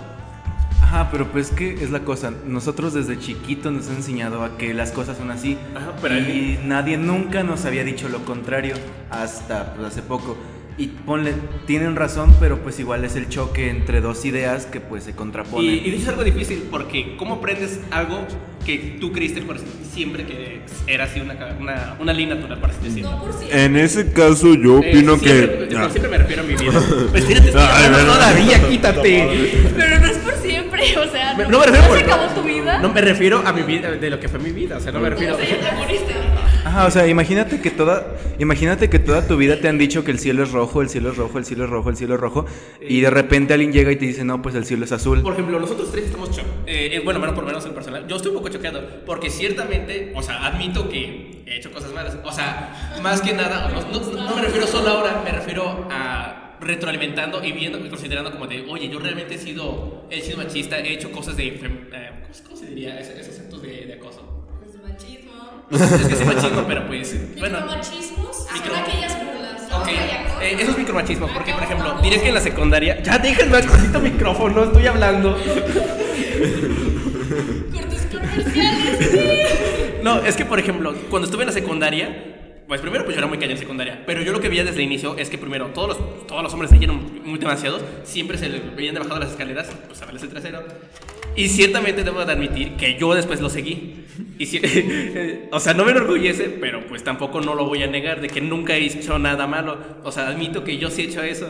Ajá, pero pues que es la cosa, nosotros desde chiquitos nos han enseñado a que las cosas son así Ajá, pero y nadie nunca nos había dicho lo contrario hasta pues, hace poco. Y ponle, tienen razón, pero pues igual es el choque entre dos ideas que pues se contraponen. Y, y dices algo difícil, porque ¿cómo aprendes algo que tú creíste por siempre que era así una, una, una línea natural, para así decirlo? No por siempre. En ese caso yo Eh, opino siempre, que... yo Ah. siempre me refiero a mi vida. Pues tírate, Ay, verdad. todavía, quítate. Pero no es por siempre, o sea, Me- no, no me refiero ¿no por- se acabó tu vida. No me refiero a mi vida, de lo que fue mi vida, o sea, no me refiero... O sea, ya te moriste. Ajá, o sea, imagínate que toda, imagínate que toda tu vida te han dicho que el cielo es rojo, el cielo es rojo, el cielo es rojo, el cielo es rojo, y de repente alguien llega y te dice, no, pues el cielo es azul. Por ejemplo, nosotros tres estamos cho eh, eh, bueno, bueno, por lo menos en personal. Yo estoy un poco choqueado porque ciertamente, o sea, admito que he hecho cosas malas. O sea, más que nada, no, no- no me refiero solo ahora, me refiero a retroalimentando y viendo y considerando como de, oye, yo realmente he sido, he sido machista, he hecho cosas de, eh, ¿cómo, se diría? Es- esos actos de, de acoso. Pues machismo. Es que sí machismo, pero pues, bueno. Micromachismos Micro- son aquellas. Ok, eh, eso es micromachismo, porque por ejemplo, diré que en la secundaria. Ya déjenme al cosito micrófono, estoy hablando. Cortes comerciales, sí. No, es que por ejemplo, cuando estuve en la secundaria, pues primero pues yo era muy cañón en secundaria, pero yo lo que veía desde el inicio es que primero todos los, todos los hombres se llenan muy demasiados, siempre se veían debajo de las escaleras, pues a verles el trasero. Y ciertamente debo de admitir que yo después lo seguí. Y si- o sea, no me enorgullece, pero pues tampoco no lo voy a negar de que nunca he hecho nada malo. O sea, admito que yo sí he hecho eso.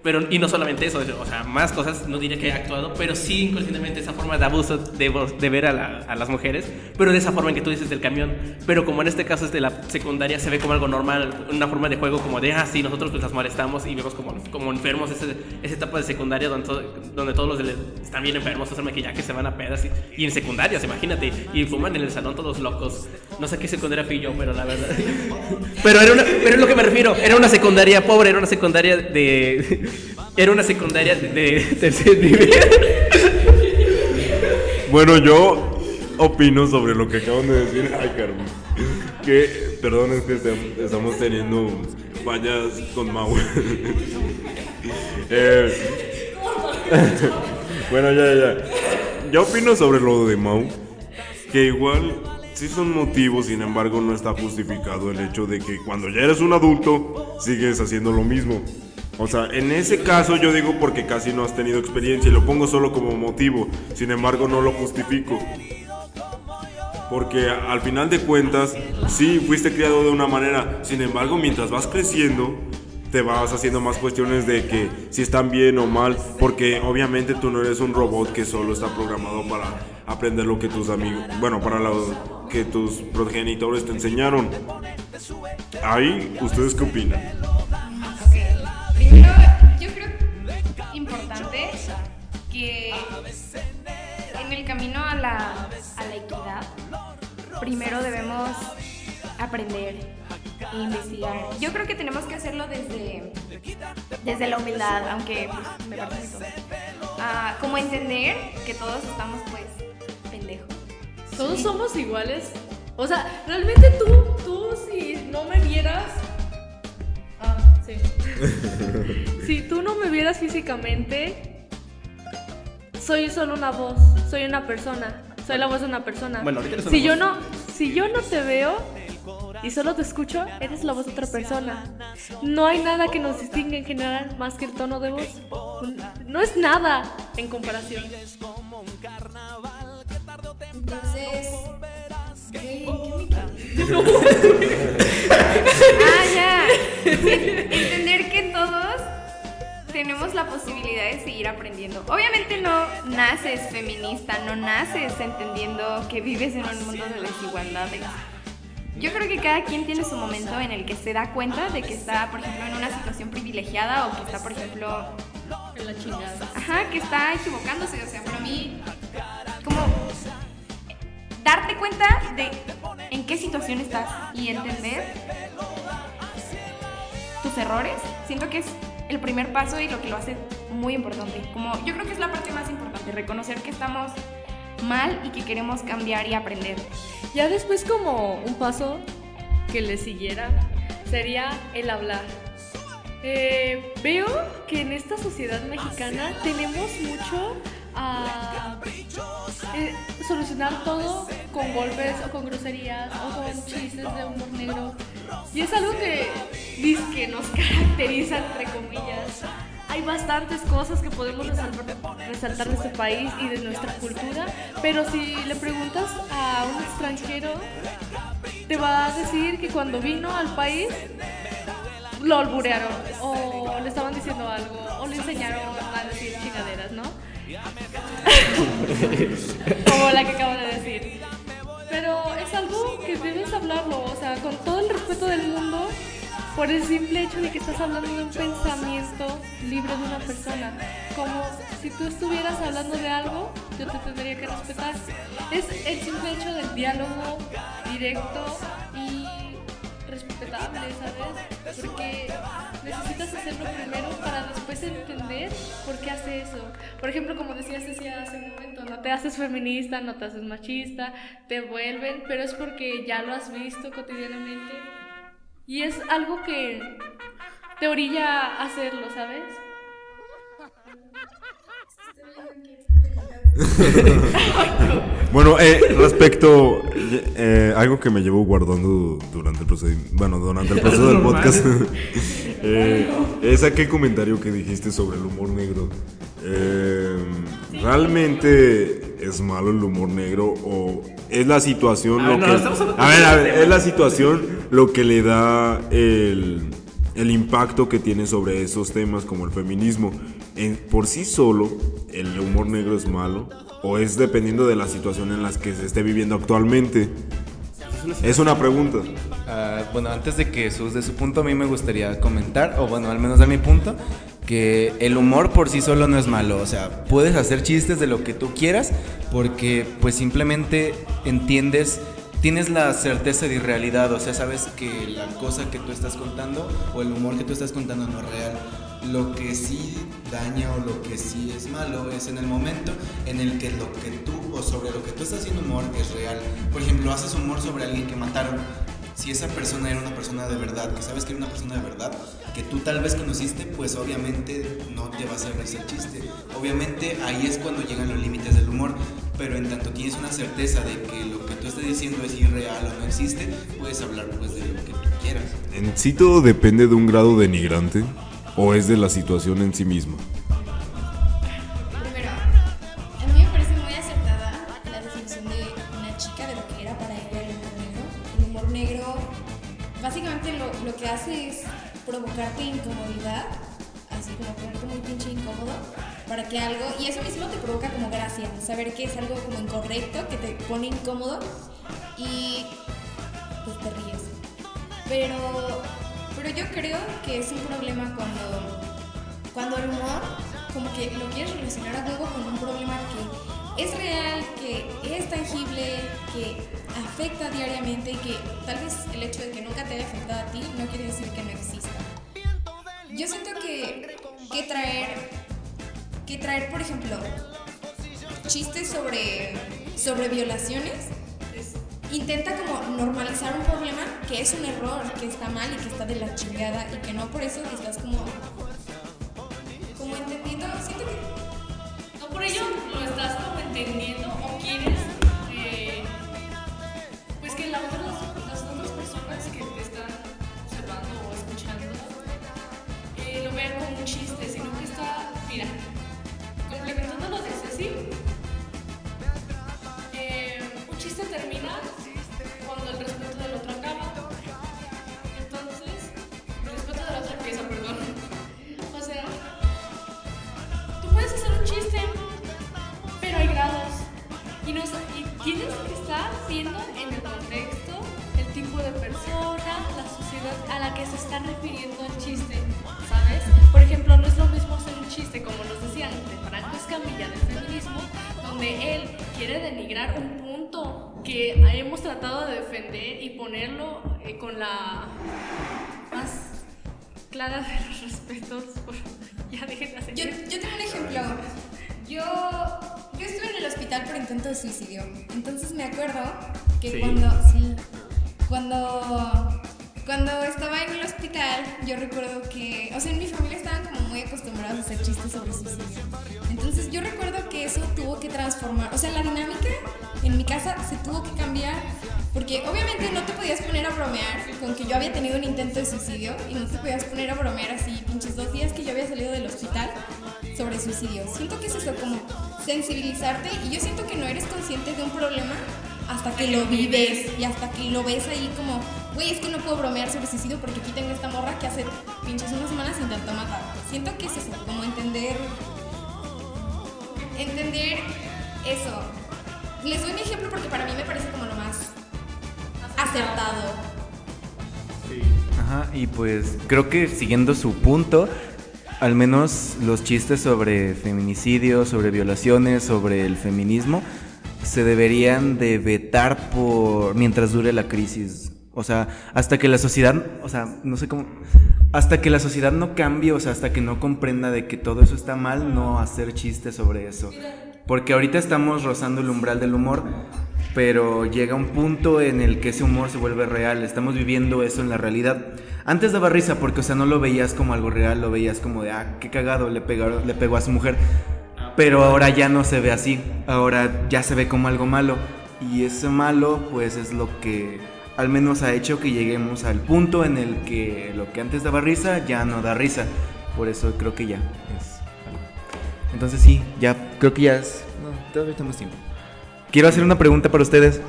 Pero, y no solamente eso, o sea, más cosas, no diré que he actuado, pero sí inconscientemente esa forma de abuso de, de ver a, la- a las mujeres, pero de esa forma en que tú dices del camión. Pero como en este caso es de la secundaria, se ve como algo normal, una forma de juego como de, ah, sí, nosotros pues las molestamos y vemos como, como enfermos ese- esa etapa de secundaria donde, donde todos los están bien enfermos, usan maquillaje, se van a pedas y, y en secundarias, imagínate, y fuman en el salón todos locos. No sé qué secundaria fui yo, pero la verdad. Pero era una, pero es lo que me refiero, era una secundaria pobre, era una secundaria de. Era una secundaria de, tercer nivel. Bueno, yo opino sobre lo que acaban de decir. Ay, Carmen. Que, perdón, es que estamos teniendo fallas con Mau. Eh, bueno, ya, ya. Yo opino sobre lo de Mau. Que igual sí son motivos, sin embargo, no está justificado el hecho de que cuando ya eres un adulto sigues haciendo lo mismo. O sea, en ese caso yo digo porque casi no has tenido experiencia y lo pongo solo como motivo. Sin embargo, no lo justifico. Porque al final de cuentas, sí, fuiste criado de una manera. Sin embargo, mientras vas creciendo, te vas haciendo más cuestiones de que si están bien o mal. Porque obviamente tú no eres un robot que solo está programado para aprender lo que tus amigos, bueno, para lo que tus progenitores te enseñaron. Ahí, ¿ustedes qué opinan? Ok. Primero, yo creo importante que en el camino a la, a la equidad, primero debemos aprender e investigar. Yo creo que tenemos que hacerlo desde, desde la humildad, aunque pues, me parece muy. Ah, como entender que todos estamos pues pendejos. Todos somos iguales. O sea, realmente tú, tú si no me vieras... Sí. si tú no me vieras físicamente, soy solo una voz, soy una persona, soy la voz de una persona. Bueno, ahorita eres una si yo voz. no, si yo no te veo y solo te escucho, eres la voz de otra persona. No hay nada que nos distinga en general más que el tono de voz. No es nada en comparación. Entonces, ¿qué, qué me Ah, ya. En- Entender que todos tenemos la posibilidad de seguir aprendiendo. Obviamente no naces feminista, no naces entendiendo que vives en un mundo de desigualdades. Yo creo que cada quien tiene su momento en el que se da cuenta de que está, por ejemplo, en una situación privilegiada o que está, por ejemplo, En la chingada. Ajá, que está equivocándose. O sea, para mí, como darte cuenta de en qué situación estás y entender tus errores, siento que es el primer paso y lo que lo hace muy importante. Como yo creo que es la parte más importante, reconocer que estamos mal y que queremos cambiar y aprender. Ya después como un paso que le siguiera sería el hablar. Eh, veo que en esta sociedad mexicana tenemos mucho a eh, solucionar todo con golpes o con groserías o con chistes de humor negro. Y es algo que que nos caracteriza entre comillas. Hay bastantes cosas que podemos resaltar, resaltar de este país y de nuestra cultura, pero si le preguntas a un extranjero, te va a decir que cuando vino al país lo alburearon o le estaban diciendo algo o le enseñaron a decir chingaderas, ¿no? Como la que acabo de decir. Pero es algo que debes hablarlo, o sea, con todo el respeto del mundo, por el simple hecho de que estás hablando de un pensamiento libre de una persona. Como si tú estuvieras hablando de algo, yo te tendría que respetar. Es el simple hecho del diálogo directo y respetable, ¿sabes? Porque necesitas hacerlo primero para después entender por qué hace eso. Por ejemplo, como decías decía hace un momento, no te haces feminista, no te haces machista, te vuelven, pero es porque ya lo has visto cotidianamente. Y es algo que te orilla a hacerlo, ¿sabes? Bueno, eh, respecto eh, algo que me llevo guardando durante el procedimiento, bueno, durante el proceso del podcast, eh, es aquel comentario que dijiste sobre el humor negro. Eh, ¿Realmente es malo el humor negro o es la situación A lo no, que... A ver, a es la situación lo que le da el, el impacto que tiene sobre esos temas como el feminismo. En, por sí solo, el humor negro es malo o es dependiendo de la situación en la que se esté viviendo actualmente. Es una pregunta. Ah, bueno, antes de que Sus de su punto, a mí me gustaría comentar, o bueno, al menos de mi punto, que el humor por sí solo no es malo. O sea, puedes hacer chistes de lo que tú quieras, porque pues simplemente entiendes, tienes la certeza de irrealidad. O sea, sabes que la cosa que tú estás contando o el humor que tú estás contando no es real. Lo que sí daña o lo que sí es malo es en el momento en el que lo que tú o sobre lo que tú estás haciendo humor es real. Por ejemplo, haces humor sobre alguien que mataron. Si esa persona era una persona de verdad, que sabes que era una persona de verdad, que tú tal vez conociste, pues obviamente no te va a hacer el chiste. Obviamente ahí es cuando llegan los límites del humor, pero en tanto tienes una certeza de que lo que tú estás diciendo es irreal o no existe, puedes hablar pues de lo que tú quieras. ¿En sí todo depende de un grado denigrante o es de la situación en sí misma? Primero, a mí me parece muy acertada la definición de una chica de lo que era para ella el humor negro. El humor negro básicamente lo, lo que hace es provocarte incomodidad, así como ponerte muy pinche incómodo, para que algo, y eso mismo te provoca como gracia, saber que es algo como incorrecto, que te pone incómodo y pues te ríes. Pero, pero yo creo que es un problema cuando cuando el humor como que lo quieres relacionar a huevo con un problema que es real, que es tangible, que afecta diariamente y que tal vez el hecho de que nunca te haya afectado a ti no quiere decir que no exista. yo siento que, que traer, que traer, por ejemplo, chistes sobre, sobre violaciones, es- intenta como normalizar un problema que es un error, que está mal y que está de la chingada y que no por eso estás como, se está refiriendo el chiste, ¿sabes? Por ejemplo, no es lo mismo hacer un chiste, como nos decían, de Franco Escamilla del feminismo, donde él quiere denigrar un punto que hemos tratado de defender y ponerlo eh, con la más clara de los respetos. por- Ya dejen de hacer Yo, yo tengo un ejemplo. Yo, yo estuve en el hospital por intento de suicidio. Entonces me acuerdo que Sí. cuando. Sí. Cuando. Cuando estaba en el hospital, yo recuerdo que. O sea, en mi familia estaban como muy acostumbrados a hacer chistes sobre suicidio. Entonces yo recuerdo que eso tuvo que transformar. O sea, la dinámica en mi casa se tuvo que cambiar. Porque obviamente no te podías poner a bromear con que yo había tenido un intento de suicidio y no te podías poner a bromear así, pinches dos días que yo había salido del hospital sobre suicidio. Siento que es eso, como sensibilizarte y yo siento que no eres consciente de un problema hasta que lo vives y hasta que lo ves ahí como, güey, es que no puedo bromear sobre suicidio porque aquí tengo esta morra que hace pinches unas semanas intentó matar. Siento que es como entender, entender eso. Les doy mi ejemplo porque para mí me parece como lo más acertado. Ajá, y pues creo que siguiendo su punto, al menos los chistes sobre feminicidio, sobre violaciones, sobre el feminismo, se deberían de vetar por mientras dure la crisis. O sea, hasta que la sociedad, o sea, no sé cómo, hasta que la sociedad no cambie, o sea, hasta que no comprenda de que todo eso está mal, no hacer chistes sobre eso. Porque ahorita estamos rozando el umbral del humor, pero llega un punto en el que ese humor se vuelve real. Estamos viviendo eso en la realidad. Antes daba risa porque, o sea, no lo veías como algo real, lo veías como de, ah, qué cagado, le, pegaron, le pegó a su mujer. Pero ahora ya no se ve así, ahora ya se ve como algo malo. Y ese malo, pues es lo que al menos ha hecho que lleguemos al punto en el que lo que antes daba risa ya no da risa. Por eso creo que ya es. Entonces sí, ya creo que ya es... No, todavía tenemos tiempo. Quiero hacer una pregunta para ustedes.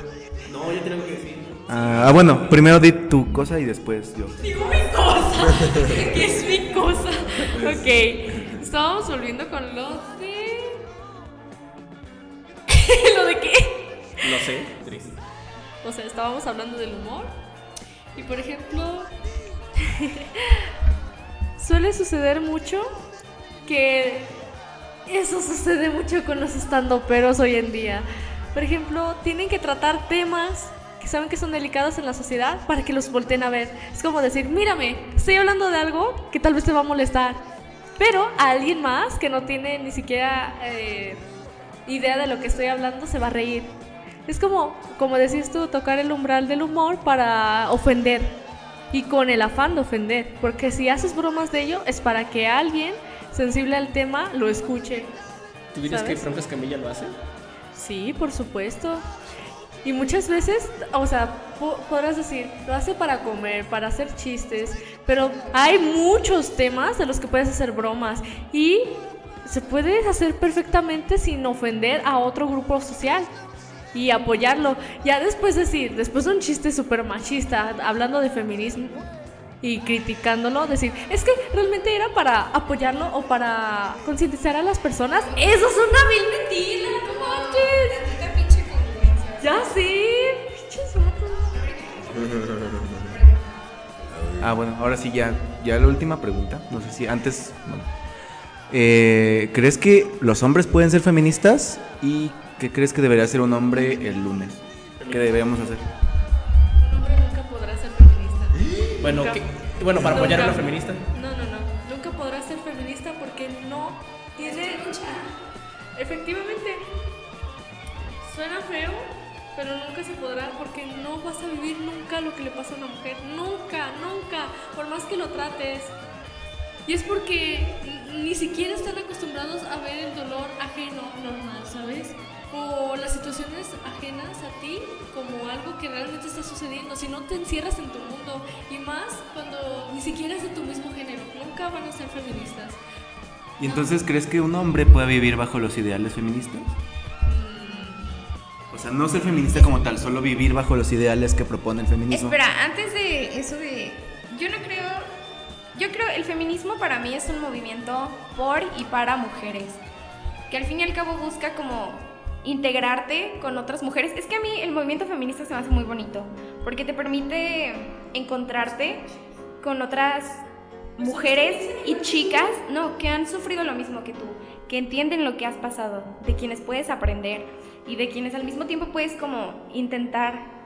No, yo tengo que decir. Ah, ah, bueno, primero di tu cosa y después yo. Digo mi cosa. ¿Qué es mi cosa? Ok. Estábamos volviendo con lo de. ¿Lo de qué? No sé, Tris. O sea, estábamos hablando del humor. Y por ejemplo, suele suceder mucho que eso sucede mucho con los estandoperos hoy en día. Por ejemplo, tienen que tratar temas que saben que son delicados en la sociedad para que los volteen a ver. Es como decir, mírame, estoy hablando de algo que tal vez te va a molestar. Pero a alguien más que no tiene ni siquiera eh, idea de lo que estoy hablando se va a reír. Es como, como decías tú, tocar el umbral del humor para ofender. Y con el afán de ofender. Porque si haces bromas de ello es para que alguien sensible al tema lo escuche. ¿Tú dirías que. Franco Escamilla lo hace? Sí, por supuesto. Y muchas veces, o sea, po- podrás decir, lo hace para comer, para hacer chistes, pero hay muchos temas de los que puedes hacer bromas y se puede hacer perfectamente sin ofender a otro grupo social y apoyarlo. Ya después decir, después de un chiste súper machista, hablando de feminismo y criticándolo, decir, es que realmente era para apoyarlo o para concientizar a las personas. Eso es una vil mentira, no manches. Ya sí, pinches. Ah, bueno, ahora sí ya, ya la última pregunta. No sé si antes. bueno. Eh, ¿Crees que los hombres pueden ser feministas? ¿Y ¿Qué crees que debería hacer un hombre el lunes? ¿Qué debemos hacer? Un hombre nunca podrá ser feminista. Bueno, ¿qué? bueno para apoyar a la feminista. No, no, no. Nunca podrá ser feminista porque no tiene. Efectivamente, suena feo, pero nunca se podrá porque no vas a vivir nunca lo que le pasa a una mujer. Nunca, nunca. Por más que lo trates. Y es porque ni siquiera están acostumbrados a ver el dolor ajeno normal, ¿sabes? O las situaciones ajenas a ti como algo que realmente está sucediendo. Si no te encierras en tu mundo y más cuando ni siquiera es de tu mismo género, nunca van a ser feministas. ¿Y entonces crees que un hombre puede vivir bajo los ideales feministas? O sea, no ser feminista como tal, solo vivir bajo los ideales que propone el feminismo. Espera, antes de eso de... Yo no creo... Yo creo el feminismo para mí es un movimiento por y para mujeres. Que al fin y al cabo busca como integrarte con otras mujeres. Es que a mí el movimiento feminista se me hace muy bonito. Porque te permite encontrarte con otras mujeres y chicas, no, que han sufrido lo mismo que tú, que entienden lo que has pasado, de quienes puedes aprender y de quienes al mismo tiempo puedes como intentar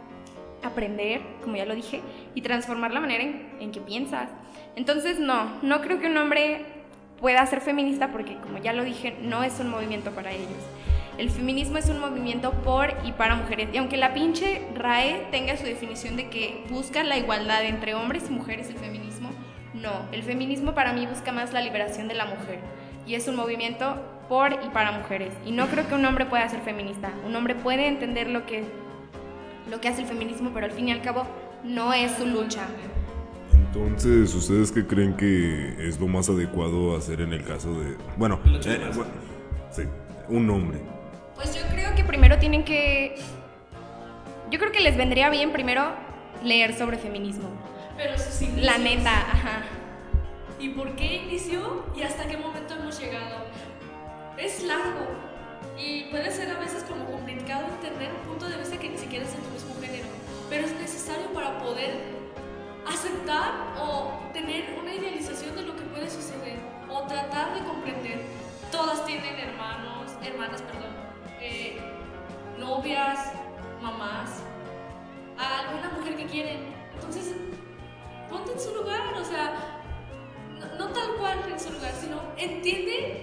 aprender, como ya lo dije, y transformar la manera en, en que piensas. Entonces, no, no creo que un hombre pueda ser feminista porque, como ya lo dije, no es un movimiento para ellos. El feminismo es un movimiento por y para mujeres. Y aunque la pinche RAE tenga su definición de que busca la igualdad entre hombres y mujeres, el feminismo, no. El feminismo para mí busca más la liberación de la mujer. Y es un movimiento por y para mujeres. Y no creo que un hombre pueda ser feminista. Un hombre puede entender lo que, lo que hace el feminismo, pero al fin y al cabo no es su lucha. Entonces, ¿ustedes qué creen que es lo más adecuado hacer en el caso de... Bueno, eh, bueno, sí, un hombre. Pues yo creo que primero tienen que... Yo creo que les vendría bien primero leer sobre feminismo. Pero sus inicios. La neta, ajá. ¿Y por qué inició y hasta qué momento hemos llegado? Es largo y puede ser a veces como complicado entender un punto de vista que ni siquiera es de tu mismo género, pero es necesario para poder aceptar o tener una idealización de lo que puede suceder o tratar de comprender. Todas tienen hermanos, hermanas, perdón, eh, novias, mamás, a alguna mujer que quieren. Entonces, ponte en su lugar, o sea, no, tal cual en su lugar, sino entiende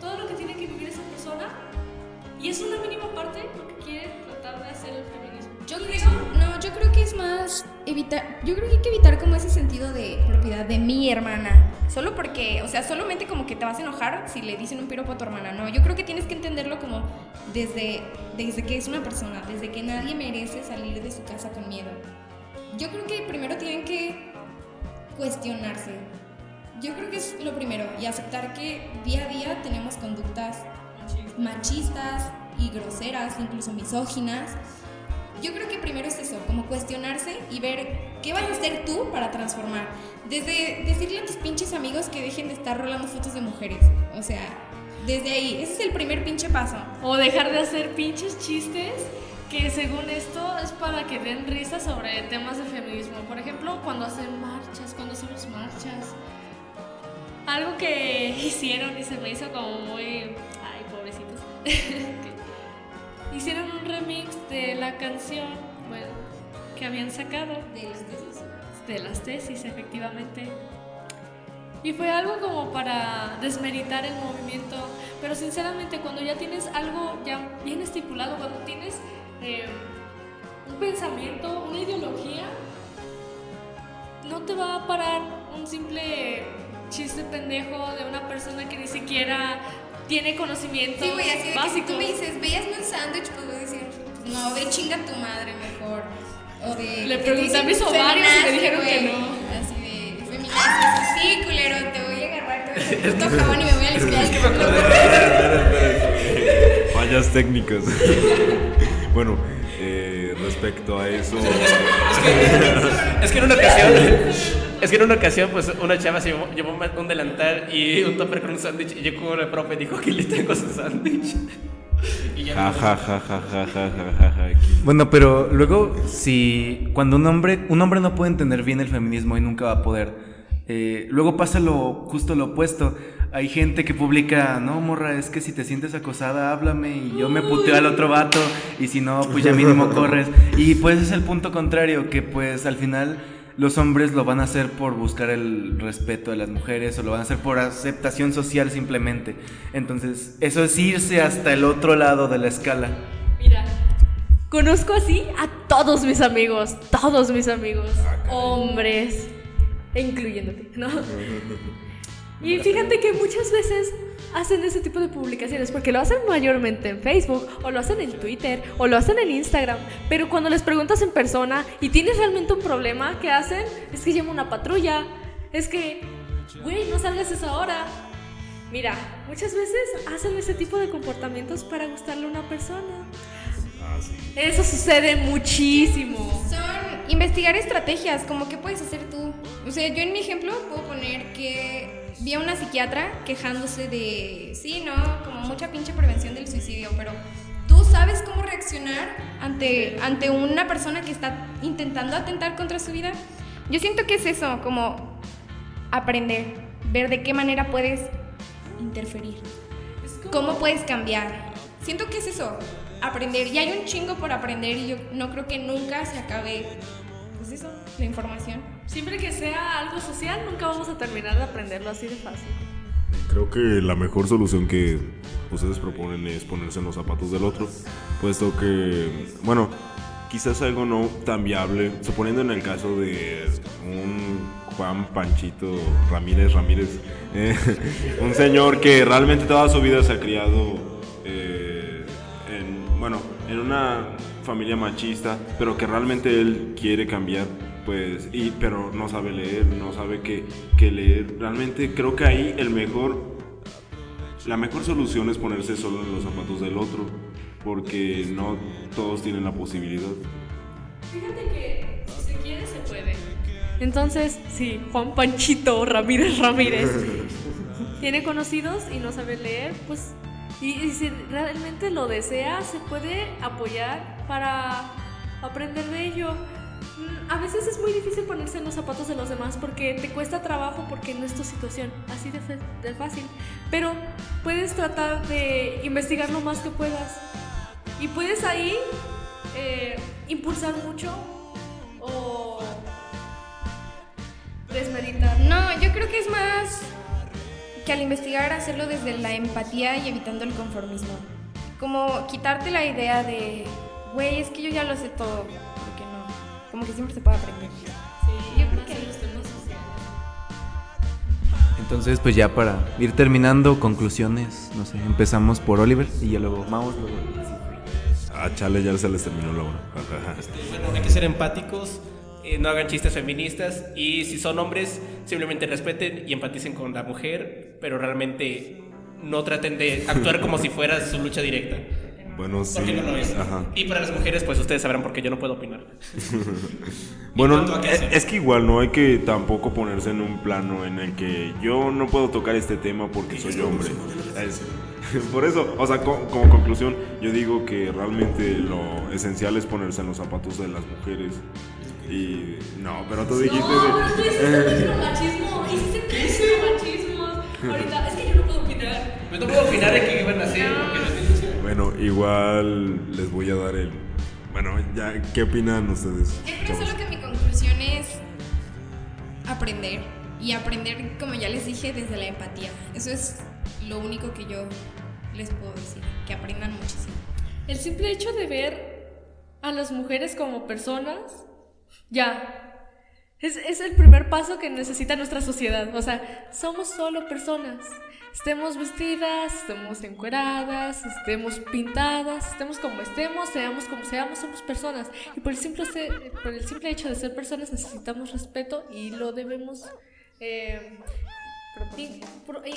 todo lo que tiene que vivir esa persona y es una mínima parte lo que quiere tratar de hacer el feminismo. Yo creo, no, yo creo que es más evitar, yo creo que hay que evitar como ese sentido de propiedad de mi hermana. Solo porque, o sea, solamente como que te vas a enojar si le dicen un piropo a tu hermana. No, yo creo que tienes que entenderlo como desde, desde que es una persona, desde que nadie merece salir de su casa con miedo. Yo creo que primero tienen que cuestionarse. Yo creo que es lo primero y aceptar que día a día tenemos conductas machistas y groseras, incluso misóginas. Yo creo que primero es eso, como cuestionarse y ver qué vas a hacer tú para transformar. Desde decirle a tus pinches amigos que dejen de estar rolando fotos de mujeres. O sea, desde ahí, ese es el primer pinche paso. O dejar de hacer pinches chistes que según esto es para que den risa sobre temas de feminismo. Por ejemplo, cuando hacen marchas, cuando hacemos marchas. Algo que hicieron y se me hizo como muy... Ay, pobrecitos. Hicieron un remix de la canción, bueno, que habían sacado. De las tesis. De las tesis, efectivamente. Y fue algo como para desmeritar el movimiento. Pero sinceramente, cuando ya tienes algo ya bien estipulado, cuando tienes eh, un pensamiento, una ideología, no te va a parar un simple chiste pendejo de una persona que ni siquiera tiene conocimientos Sí, güey, así de que si tú me dices, veíasme un sándwich, pues voy a decir, no, ve chinga tu madre mejor. O de. Le que te pregunté a mis ovarios y me dijeron que no. Así de, feminazi, sí, culero, te voy a agarrar con el puto jabón y me voy a limpiar el culo. Fallas técnicas. bueno, eh, respecto a eso... Es que en una ocasión, es que en una ocasión, pues, una chava se llevó, llevó un delantal y un topper con un sándwich y yo llegó el profe y dijo, aquí le tengo su sándwich. Ja, ja, ja, bueno, pero luego, si cuando un hombre, un hombre no puede entender bien el feminismo y nunca va a poder, eh, luego pasa lo justo lo opuesto. Hay gente que publica, no, morra, es que si te sientes acosada, háblame y yo me puteo al otro vato y si no, pues ya mínimo corres. Y pues es el punto contrario, que pues al final los hombres lo van a hacer por buscar el respeto de las mujeres o lo van a hacer por aceptación social simplemente. Entonces, eso es irse hasta el otro lado de la escala. Mira, conozco así a todos mis amigos, todos mis amigos, hombres, incluyéndote, ¿no? Y fíjate que muchas veces hacen ese tipo de publicaciones porque lo hacen mayormente en Facebook o lo hacen en Twitter o lo hacen en Instagram, pero cuando les preguntas en persona y tienes realmente un problema, ¿qué hacen? Es que llama una patrulla, es que, güey, no salgas a esa hora. Mira, muchas veces hacen ese tipo de comportamientos para gustarle a una persona. Eso sucede muchísimo. Son investigar estrategias, como qué puedes hacer tú. O sea, yo en mi ejemplo puedo poner que vi a una psiquiatra quejándose de, sí, ¿no? Como mucha pinche prevención del suicidio, pero tú sabes cómo reaccionar ante, ante una persona que está intentando atentar contra su vida. Yo siento que es eso, como aprender, ver de qué manera puedes interferir, cómo puedes cambiar. Siento que es eso, aprender. Y hay un chingo por aprender y yo no creo que nunca se acabe, pues eso, la información. Siempre que sea algo social, nunca vamos a terminar de aprenderlo así de fácil. Creo que la mejor solución que ustedes proponen es ponerse en los zapatos del otro, puesto que, bueno, quizás algo no tan viable, suponiendo en el caso de un Juan Panchito Ramírez Ramírez, eh, un señor que realmente toda su vida se ha criado, eh, en, bueno, en una familia machista, pero que realmente él quiere cambiar pues, y, pero no sabe leer, no sabe qué, qué leer. Realmente creo que ahí el mejor, la mejor solución es ponerse solo en los zapatos del otro, porque no todos tienen la posibilidad. Fíjate que si se quiere, se puede. Entonces, sí, Juan Panchito Ramírez Ramírez tiene conocidos y no sabe leer, pues, y, y si realmente lo desea, se puede apoyar para aprender de ello. Mm, A veces es muy difícil ponerse en los zapatos de los demás porque te cuesta trabajo porque no es tu situación, así de, de fácil. Pero puedes tratar de investigar lo más que puedas. Y puedes ahí eh, impulsar mucho o desmeritar. No, yo creo que es más que al investigar hacerlo desde la empatía y evitando el conformismo. Como quitarte la idea de, güey, es que yo ya lo sé todo. Como que siempre se puede aprender. Sí, Yo creo que- los temas sociales. Entonces, pues ya para ir terminando, conclusiones, no sé, empezamos por Oliver y ya luego Maus, luego... Ah, chale, ya se les terminó la hora. Bueno, hay que ser empáticos, eh, no hagan chistes feministas y si son hombres, simplemente respeten y empaticen con la mujer, pero realmente no traten de actuar como si fuera su lucha directa. Bueno, sí. Porque no lo es. Ajá. Y para las mujeres, pues ustedes sabrán por qué yo no puedo opinar. Bueno, qué es, que igual no hay que tampoco ponerse en un plano en el que yo no puedo tocar este tema porque soy hombre. Es- por eso, o sea, co- como conclusión, yo digo que realmente lo esencial es ponerse en los zapatos de las mujeres. Y no, pero tú dijiste No, pero tú de- hiciste machismo, hiciste tres machismos. Ahorita, es que yo no puedo opinar. Yo no puedo opinar de qué iban a hacer, porque no. Bueno, igual les voy a dar el. Bueno, ya, ¿qué opinan ustedes? Yo creo solo que mi conclusión es aprender. Y aprender, como ya les dije, desde la empatía. Eso es lo único que yo les puedo decir. Que aprendan muchísimo. El simple hecho de ver a las mujeres como personas, ya. Es, es el primer paso que necesita nuestra sociedad. O sea, somos solo personas. Estemos vestidas, estemos encueradas, estemos pintadas, estemos como estemos, seamos como seamos, somos personas. Y por el simple, por el simple hecho de ser personas necesitamos respeto y lo debemos eh,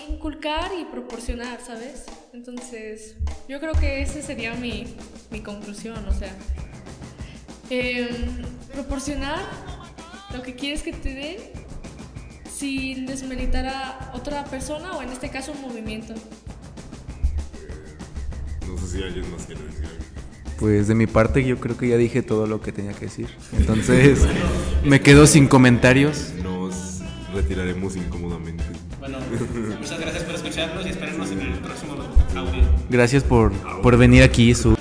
inculcar y proporcionar, ¿sabes? Entonces, yo creo que esa sería mi, mi conclusión, o sea, em, proporcionar lo que quieres que te den sin desmeritar a otra persona o en este caso un movimiento. No sé si alguien más quiere decir algo. Pues de mi parte yo creo que ya dije todo lo que tenía que decir. Entonces, me quedo sin comentarios. Nos retiraremos incómodamente. Bueno, muchas gracias por escucharnos y esperarnos en el próximo audio. Gracias por, por venir aquí, su...